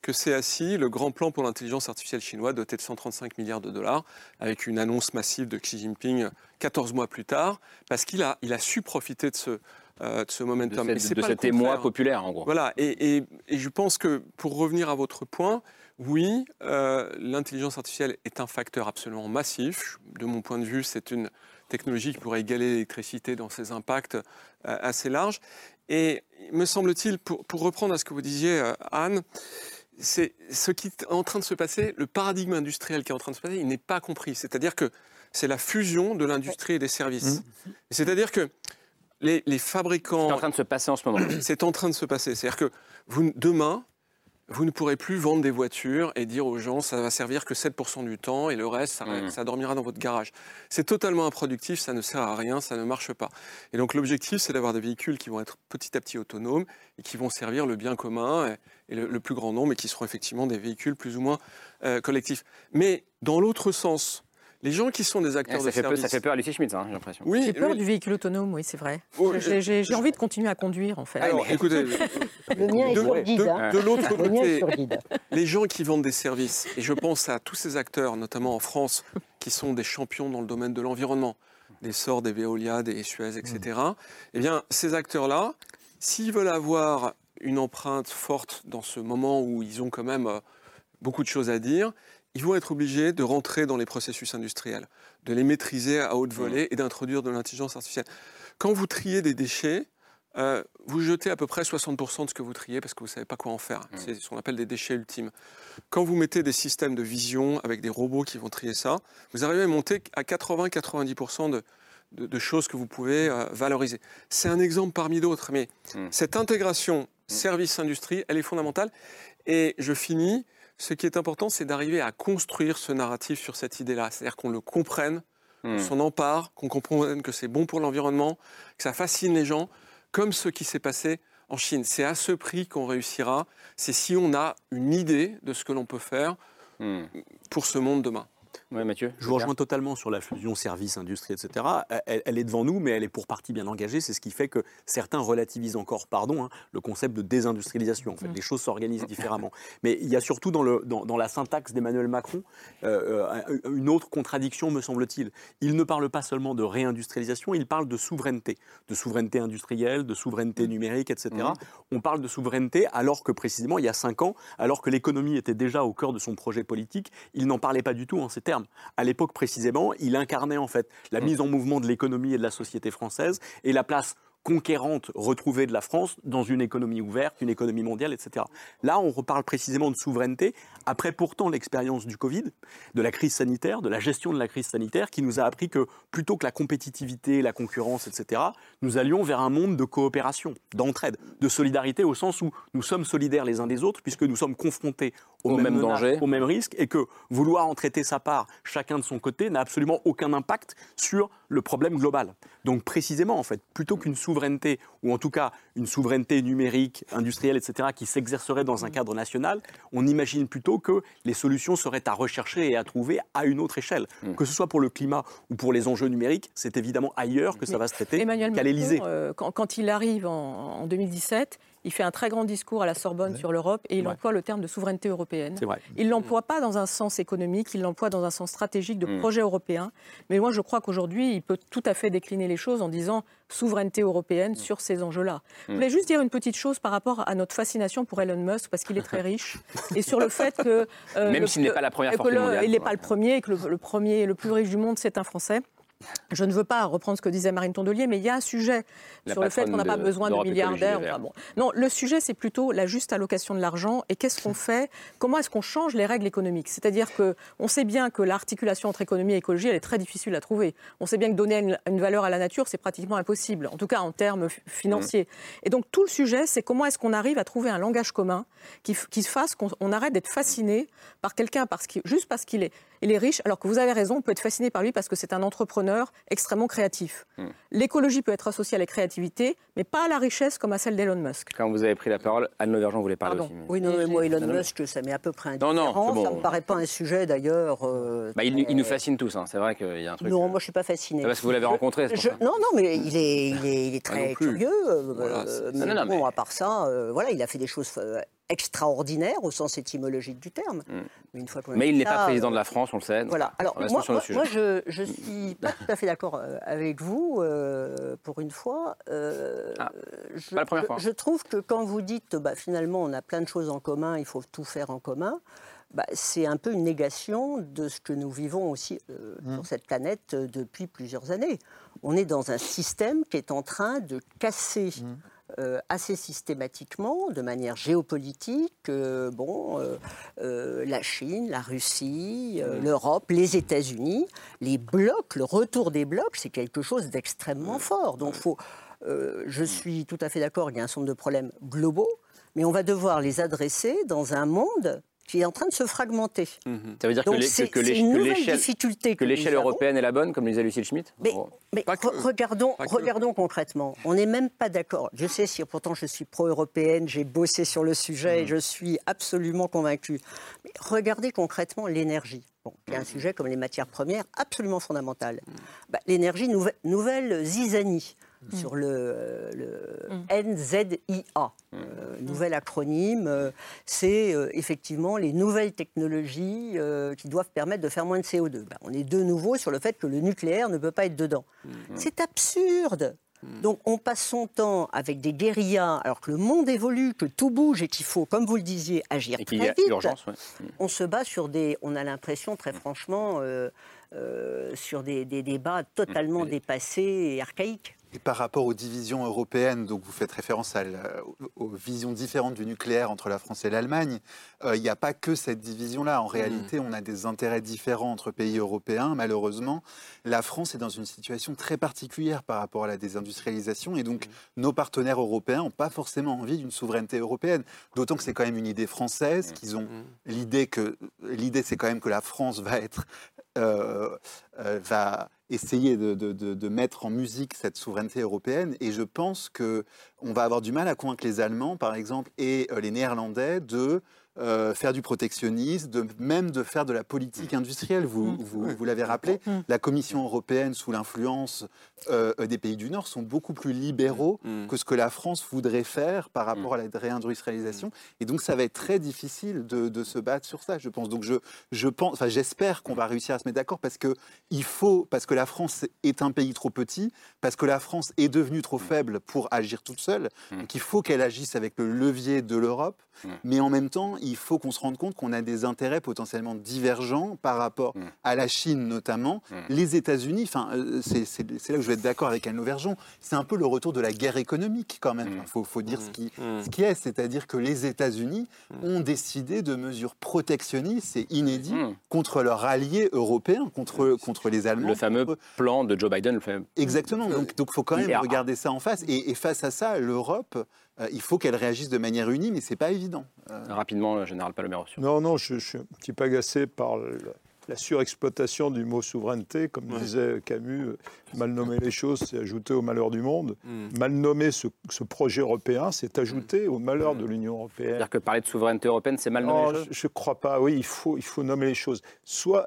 que s'est assis le grand plan pour l'intelligence artificielle chinois doté de 135 milliards de dollars, avec une annonce massive de Xi Jinping 14 mois plus tard, parce qu'il a, il a su profiter de ce, euh, de ce momentum. De Et cette- c'est de pas cet émoi populaire, en gros. Voilà, et, et- et je pense que pour revenir à votre point, oui, euh, l'intelligence artificielle est un facteur absolument massif. De mon point de vue, c'est une technologie qui pourrait égaler l'électricité dans ses impacts euh, assez larges. Et me semble-t-il, pour, pour reprendre à ce que vous disiez, euh, Anne, c'est ce qui est en train de se passer, le paradigme industriel qui est en train de se passer, il n'est pas compris. C'est-à-dire que c'est la fusion de l'industrie et des services. C'est-à-dire que les, les fabricants... C'est en train de se passer en ce moment. (clears throat) C'est en train de se passer. C'est-à-dire que vous, demain, vous ne pourrez plus vendre des voitures et dire aux gens ça va servir que 7% du temps et le reste, ça, Mhm. ça dormira dans votre garage. C'est totalement improductif, ça ne sert à rien, ça ne marche pas. Et donc l'objectif, c'est d'avoir des véhicules qui vont être petit à petit autonomes et qui vont servir le bien commun et, et le, le plus grand nombre et qui seront effectivement des véhicules plus ou moins euh, collectifs. Mais dans l'autre sens, les gens qui sont des acteurs Eh, ça, de fait peur, service... ça fait peur à Lucie Schmitz, hein, j'ai l'impression. Oui, J'ai peur oui. du véhicule autonome, oui, c'est vrai. Oh, J'ai- envie de continuer à conduire, en fait. Alors, écoutez, (laughs) Le mien est de, sur guide. de- hein. de l'autre côté, les gens qui vendent des services, et je pense à tous ces acteurs, notamment en France, qui sont des champions dans le domaine de l'environnement, des sorts, des Veolia, des Suez, etc., eh bien, ces acteurs-là, s'ils veulent avoir une empreinte forte dans ce moment où ils ont quand même euh, beaucoup de choses à dire, ils vont être obligés de rentrer dans les processus industriels, de les maîtriser à haute volée et d'introduire de l'intelligence artificielle. Quand vous triez des déchets, euh, vous jetez à peu près 60% de ce que vous triez parce que vous ne savez pas quoi en faire. C'est ce qu'on appelle des déchets ultimes. Quand vous mettez des systèmes de vision avec des robots qui vont trier ça, vous arrivez à monter à 80-90% de, de, de choses que vous pouvez euh, valoriser. C'est un exemple parmi d'autres, mais cette intégration service-industrie, elle est fondamentale. Et je finis, ce qui est important, c'est d'arriver à construire ce narratif sur cette idée-là, c'est-à-dire qu'on le comprenne, qu'on s'en empare, qu'on comprenne que c'est bon pour l'environnement, que ça fascine les gens, comme ce qui s'est passé en Chine. C'est à ce prix qu'on réussira, c'est si on a une idée de ce que l'on peut faire pour ce monde demain. Oui, Mathieu Je vous rejoins totalement sur la fusion service-industrie, etc. Elle, elle est devant nous, mais elle est pour partie bien engagée. C'est ce qui fait que certains relativisent encore, pardon, hein, le concept de désindustrialisation. En fait, les choses s'organisent différemment. (laughs) Mais il y a surtout dans, le, dans, dans la syntaxe d'Emmanuel Macron euh, euh, une autre contradiction, me semble-t-il. Il ne parle pas seulement de réindustrialisation, il parle de souveraineté, de souveraineté industrielle, de souveraineté numérique, etc. On parle de souveraineté alors que précisément, il y a cinq ans, alors que l'économie était déjà au cœur de son projet politique, il n'en parlait pas du tout en ces termes. À l'époque précisément, il incarnait en fait la mise en mouvement de l'économie et de la société française et la place conquérante retrouvée de la France dans une économie ouverte, une économie mondiale, etc. Là, on reparle précisément de souveraineté, après pourtant l'expérience du Covid, de la crise sanitaire, de la gestion de la crise sanitaire, qui nous a appris que plutôt que la compétitivité, la concurrence, etc., nous allions vers un monde de coopération, d'entraide, de solidarité, au sens où nous sommes solidaires les uns des autres, puisque nous sommes confrontés aux, Au mêmes même menaces, danger. aux mêmes risques, et que vouloir en traiter sa part, chacun de son côté, n'a absolument aucun impact sur le problème global. Donc précisément, en fait, plutôt qu'une souveraineté, ou en tout cas une souveraineté numérique, industrielle, etc., qui s'exercerait dans un cadre national, on imagine plutôt que les solutions seraient à rechercher et à trouver à une autre échelle. Que ce soit pour le climat ou pour les enjeux numériques, c'est évidemment ailleurs que ça va se traiter qu'à l'Élysée. Macron, euh, quand, quand il arrive en, en 2017, il fait un très grand discours à la Sorbonne sur l'Europe et il Ouais. emploie le terme de souveraineté européenne. Vrai. Il l'emploie pas dans un sens économique, il l'emploie dans un sens stratégique de Mm. projet européen. Mais moi, je crois qu'aujourd'hui, il peut tout à fait décliner les choses en disant souveraineté européenne sur ces enjeux-là. Je Mm. voulais juste dire une petite chose par rapport à notre fascination pour Elon Musk, parce qu'il est très riche, et sur le fait que... euh, Même s'il n'est pas la première que le- mondiale. Il n'est pas le premier, et que le, le premier, le plus riche du monde, c'est un Français. Je ne veux pas reprendre ce que disait Marine Tondelier, mais il y a un sujet La sur le fait qu'on n'a pas besoin de milliardaires. Enfin, bon. Non, le sujet, c'est plutôt la juste allocation de l'argent et qu'est-ce qu'on (laughs) fait Comment est-ce qu'on change les règles économiques? C'est-à-dire que on sait bien que l'articulation entre économie et écologie, elle est très difficile à trouver. On sait bien que donner une, une valeur à la nature, c'est pratiquement impossible, en tout cas en termes financiers. Et donc tout le sujet, c'est comment est-ce qu'on arrive à trouver un langage commun qui, qui fasse qu'on on arrête d'être fasciné par quelqu'un parce juste parce qu'il est Il est riche, alors que vous avez raison, on peut être fasciné par lui parce que c'est un entrepreneur extrêmement créatif. Hmm. L'écologie peut être associée à la créativité, mais pas à la richesse comme à celle d'Elon Musk. Quand vous avez pris la parole, Anne Lauvergeon voulait parler Pardon. aussi. mais- Oui, non, mais moi, Elon Non, non. Musk, ça m'est à peu près Non, non, indifférent. c'est bon. Ça me paraît pas un sujet, d'ailleurs. euh, Bah, il, il nous très- fascine tous, hein. c'est vrai qu'il y a un truc. Non, euh, moi, je suis pas fasciné. Parce que vous l'avez rencontré, Je- ça. non, non, mais il est, il est, il est non très curieux. euh, Voilà, euh, mais Non, non, bon, à part ça, euh, voilà, il a fait des choses extraordinaires au sens étymologique du terme. Mais, une fois qu'on a Hmm. Mais il n'est pas président euh, de la France, on le sait. Voilà. Alors, moi, je je suis (laughs) pas tout à fait d'accord euh, avec vous, euh, pour une fois. Euh, je, Ah, pas la première je- fois. je trouve que quand vous dites, bah, finalement, on a plein de choses en commun, il faut tout faire en commun, bah, c'est un peu une négation de ce que nous vivons aussi euh, Mmh. sur cette planète depuis plusieurs années. On est dans un système qui est en train de casser Mmh. Euh, assez systématiquement, de manière géopolitique, euh, bon, euh, la Chine, la Russie, l'Europe, les États-Unis, les blocs, le retour des blocs, c'est quelque chose d'extrêmement fort. Donc, faut, je suis tout à fait d'accord, il y a un certain nombre de problèmes globaux, mais on va devoir les adresser dans un monde qui est en train de se fragmenter. Ça veut dire Donc que l'échelle- européenne est la bonne, comme le disait Lucille Schmitt Mais, Oh. mais re- regardons, regardons concrètement. On n'est même pas d'accord. Je sais si pourtant je suis pro-européenne, j'ai bossé sur le sujet et je suis absolument convaincue. Mais regardez concrètement l'énergie. Bon, qui est Mm. un sujet comme les matières premières absolument fondamental. Bah, l'énergie, nouvelle, nouvelle zizanie Mm. sur le, euh, le NZIA, Mm. euh, nouvel acronyme. euh, c'est euh, effectivement les nouvelles technologies euh, qui doivent permettre de faire moins de CO2. Bah, on est de nouveau sur le fait que le nucléaire ne peut pas être dedans. Mm. C'est absurde. Donc on passe son temps avec des guérillas alors que le monde évolue, que tout bouge et qu'il faut, comme vous le disiez, agir Et très y a vite. urgence, ouais. Mm. On se bat sur des, on a l'impression très franchement, euh, euh, sur des, des débats totalement dépassés et archaïques. Et par rapport aux divisions européennes, donc vous faites référence à la- aux, visions différentes du nucléaire entre la France et l'Allemagne, euh, il n'y a pas que cette division-là. En réalité, on a des intérêts différents entre pays européens, malheureusement. La France est dans une situation très particulière par rapport à la désindustrialisation, et donc nos partenaires européens n'ont pas forcément envie d'une souveraineté européenne. D'autant que c'est quand même une idée française, qu'ils ont l'idée que l'idée c'est quand même que la France va être euh, euh, va essayer de, de- de- de mettre en musique cette souveraineté européenne. Et je pense que on va avoir du mal à convaincre les Allemands, par exemple, et euh, les Néerlandais de euh, faire du protectionnisme, de, même de faire de la politique industrielle. Vous, vous, vous l'avez rappelé, la Commission européenne, sous l'influence euh, des pays du Nord, sont beaucoup plus libéraux que ce que la France voudrait faire par rapport à la réindustrialisation. Et donc, ça va être très difficile de, de se battre sur ça, je pense. Donc, je, je pense, enfin, j'espère qu'on va réussir à se mettre d'accord parce que il faut, parce que la France est un pays trop petit, parce que la France est devenue trop faible pour agir toute seule. Donc, il faut qu'elle agisse avec le levier de l'Europe. Mais en même temps, il faut qu'on se rende compte qu'on a des intérêts potentiellement divergents par rapport à la Chine notamment. Les États-Unis, enfin, euh, c'est là où je vais d'accord avec Anne Lauvergeon, c'est un peu le retour de la guerre économique quand même. Il faut, faut dire ce qui, ce qui est, c'est-à-dire que les États-Unis ont décidé de mesures protectionnistes, c'est inédit, contre leurs alliés européens, contre, contre les Allemands. Le fameux plan de Joe Biden. le fameux- Exactement. Donc, il faut quand même IRA. regarder ça en face. Et, et face à ça, l'Europe, euh, il faut qu'elle réagisse de manière unie, mais c'est pas évident. Euh, Rapidement, le général Palomero. Non, non, je, je suis un petit peu agacé par le- la surexploitation du mot souveraineté. Comme disait Camus, euh, mal nommer les choses, c'est ajouter au malheur du monde. Mal nommer ce, ce projet européen, c'est ajouter au malheur de l'Union européenne. C'est-à-dire que parler de souveraineté européenne, c'est mal nommé Non, les choses je ne crois pas. Oui, il faut, il faut nommer les choses. Soit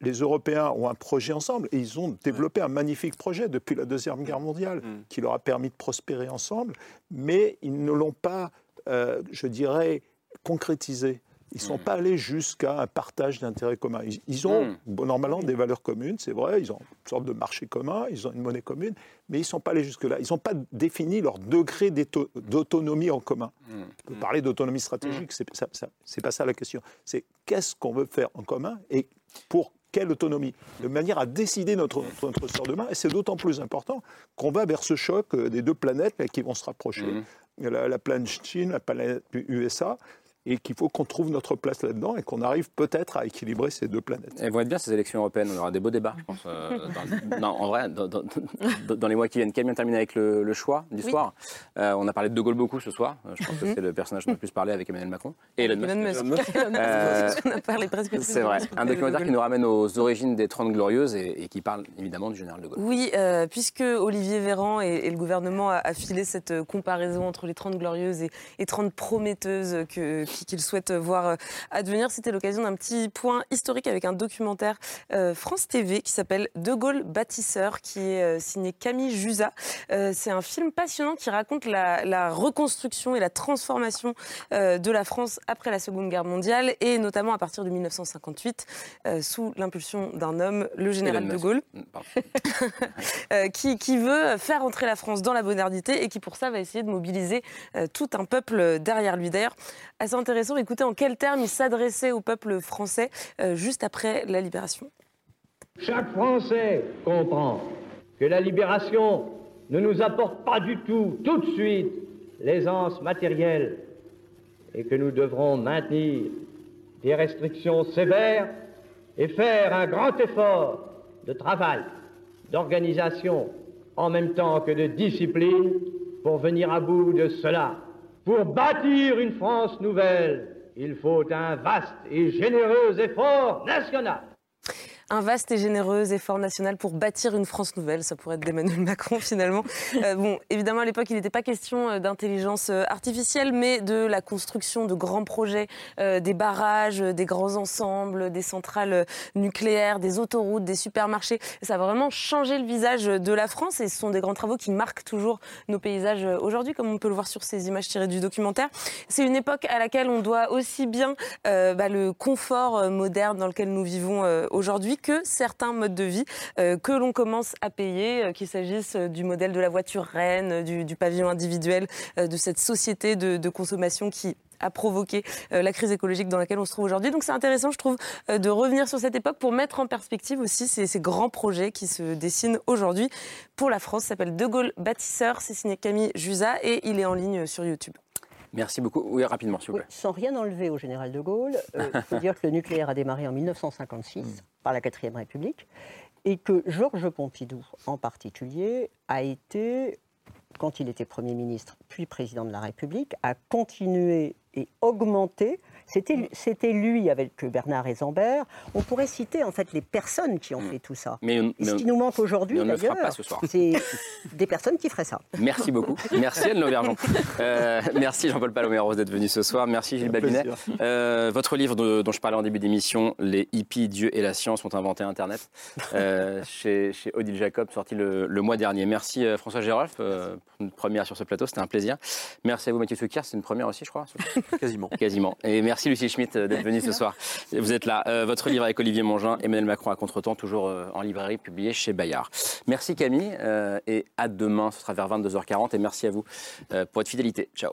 les Européens ont un projet ensemble et ils ont développé un magnifique projet depuis la Deuxième Guerre mondiale qui leur a permis de prospérer ensemble, mais ils ne l'ont pas, euh, je dirais, concrétisé. Ils ne sont pas allés jusqu'à un partage d'intérêts communs. Ils, ils ont, bon, normalement, des valeurs communes, c'est vrai, ils ont une sorte de marché commun, ils ont une monnaie commune, mais ils ne sont pas allés jusque-là. Ils n'ont pas défini leur degré d'autonomie en commun. On peut parler d'autonomie stratégique, ça- c'est pas ça la question. C'est qu'est-ce qu'on veut faire en commun et pour quelle autonomie? De manière à décider notre, notre, sort demain. Et c'est d'autant plus important qu'on va vers ce choc euh, des deux planètes qui vont se rapprocher. La, la planète Chine, la planète USA. Et qu'il faut qu'on trouve notre place là-dedans et qu'on arrive peut-être à équilibrer ces deux planètes. Elles vont être bien ces élections européennes, on aura des beaux débats, je pense. euh, dans- non, en vrai, dans, dans- dans les mois qui viennent. Camille, on termine avec le, le choix du Oui. soir. Euh, on a parlé de De Gaulle beaucoup ce soir. Euh, Je pense que Mhm. c'est le personnage qu'on a le plus parlé avec Emmanuel Macron. Et Elon Musk. Elon Musk. Euh, qu'on a parlé presque tous C'est vrai. Un De documentaire Gaulle. qui nous ramène aux origines des 30 Glorieuses et, et qui parle évidemment du général de Gaulle. Oui, euh, puisque Olivier Véran et, et le gouvernement a, a filé cette comparaison entre les 30 glorieuses et, et 30 prometteuses que- qui- qu'ils souhaitent voir euh, advenir, c'était l'occasion d'un petit point historique avec un documentaire euh, France TV qui s'appelle De Gaulle bâtisseur, qui est euh, signé Camille Jusa. C'est un film passionnant qui raconte la, la reconstruction et la transformation de la France après la Seconde Guerre mondiale et notamment à partir de 1958 euh, sous l'impulsion d'un homme, le général Elon de. Gaulle. Mm, (laughs) qui, qui veut faire entrer la France dans la modernité et qui pour ça va essayer de mobiliser tout un peuple derrière lui. D'ailleurs, assez écoutez en quels termes il s'adressait au peuple français euh, juste après la libération? Chaque Français comprend que la libération ne nous apporte pas du tout, tout de suite, l'aisance matérielle et que nous devrons maintenir des restrictions sévères et faire un grand effort de travail, d'organisation, en même temps que de discipline pour venir à bout de cela. Pour bâtir une France nouvelle, il faut un vaste et généreux effort national. Un vaste et généreux effort national pour bâtir une France nouvelle, ça pourrait être d'Emmanuel Macron finalement. (laughs) Euh, bon, évidemment à l'époque il n'était pas question euh, d'intelligence euh, artificielle, mais de la construction de grands projets, euh, des barrages, des grands ensembles, des centrales nucléaires, des autoroutes, des supermarchés. Ça a vraiment changé le visage de la France et ce sont des grands travaux qui marquent toujours nos paysages aujourd'hui, comme on peut le voir sur ces images tirées du documentaire. C'est une époque à laquelle on doit aussi bien euh, bah, le confort moderne dans lequel nous vivons aujourd'hui que certains modes de vie euh, que l'on commence à payer, euh, qu'il s'agisse euh, du modèle de la voiture reine, du, pavillon individuel, de cette société de, consommation qui a provoqué la crise écologique dans laquelle on se trouve aujourd'hui. Donc c'est intéressant, je trouve, de revenir sur cette époque pour mettre en perspective aussi ces, ces grands projets qui se dessinent aujourd'hui pour la France. S'appelle De Gaulle bâtisseur, c'est signé Camille Jusa et il est en ligne sur YouTube. Merci beaucoup. Oui, rapidement, s'il vous Oui, plaît. sans rien enlever au général de Gaulle, euh, (laughs) il faut dire que le nucléaire a démarré en 1956 par la 4 République et que Georges Pompidou, en particulier, a été, quand il était Premier ministre puis Président de la République, a continué et augmenté. C'était lui avec Bernard Ezambert. On pourrait citer en fait les personnes qui ont fait tout ça. Mais on- Et mais ce on- qui nous manque aujourd'hui, d'ailleurs, pas ce soir. c'est des personnes qui feraient ça. Merci beaucoup. Merci Anne Lauvergeon. Euh, merci Jean-Paul Palomero d'être venu ce soir. Merci Gilles Babinet. Euh, votre livre de- dont je parlais en début d'émission, Les hippies, Dieu et la science ont inventé Internet, euh, chez, chez Odile Jacob, sorti le, le mois dernier. Merci euh, François Gérolf euh, pour une première sur ce plateau, c'était un plaisir. Merci à vous Mathieu Soukir, c'est une première aussi je crois. Quasiment. Quasiment. Et merci Lucie Schmitt euh, d'être venue ce soir. Vous êtes là. Euh, votre livre avec Olivier Mongin, Emmanuel Macron à contre-temps, toujours euh, en librairie, publié chez Bayard. Merci Camille euh, et à demain, ce sera vers 22h40 et merci à vous pour votre fidélité. Ciao.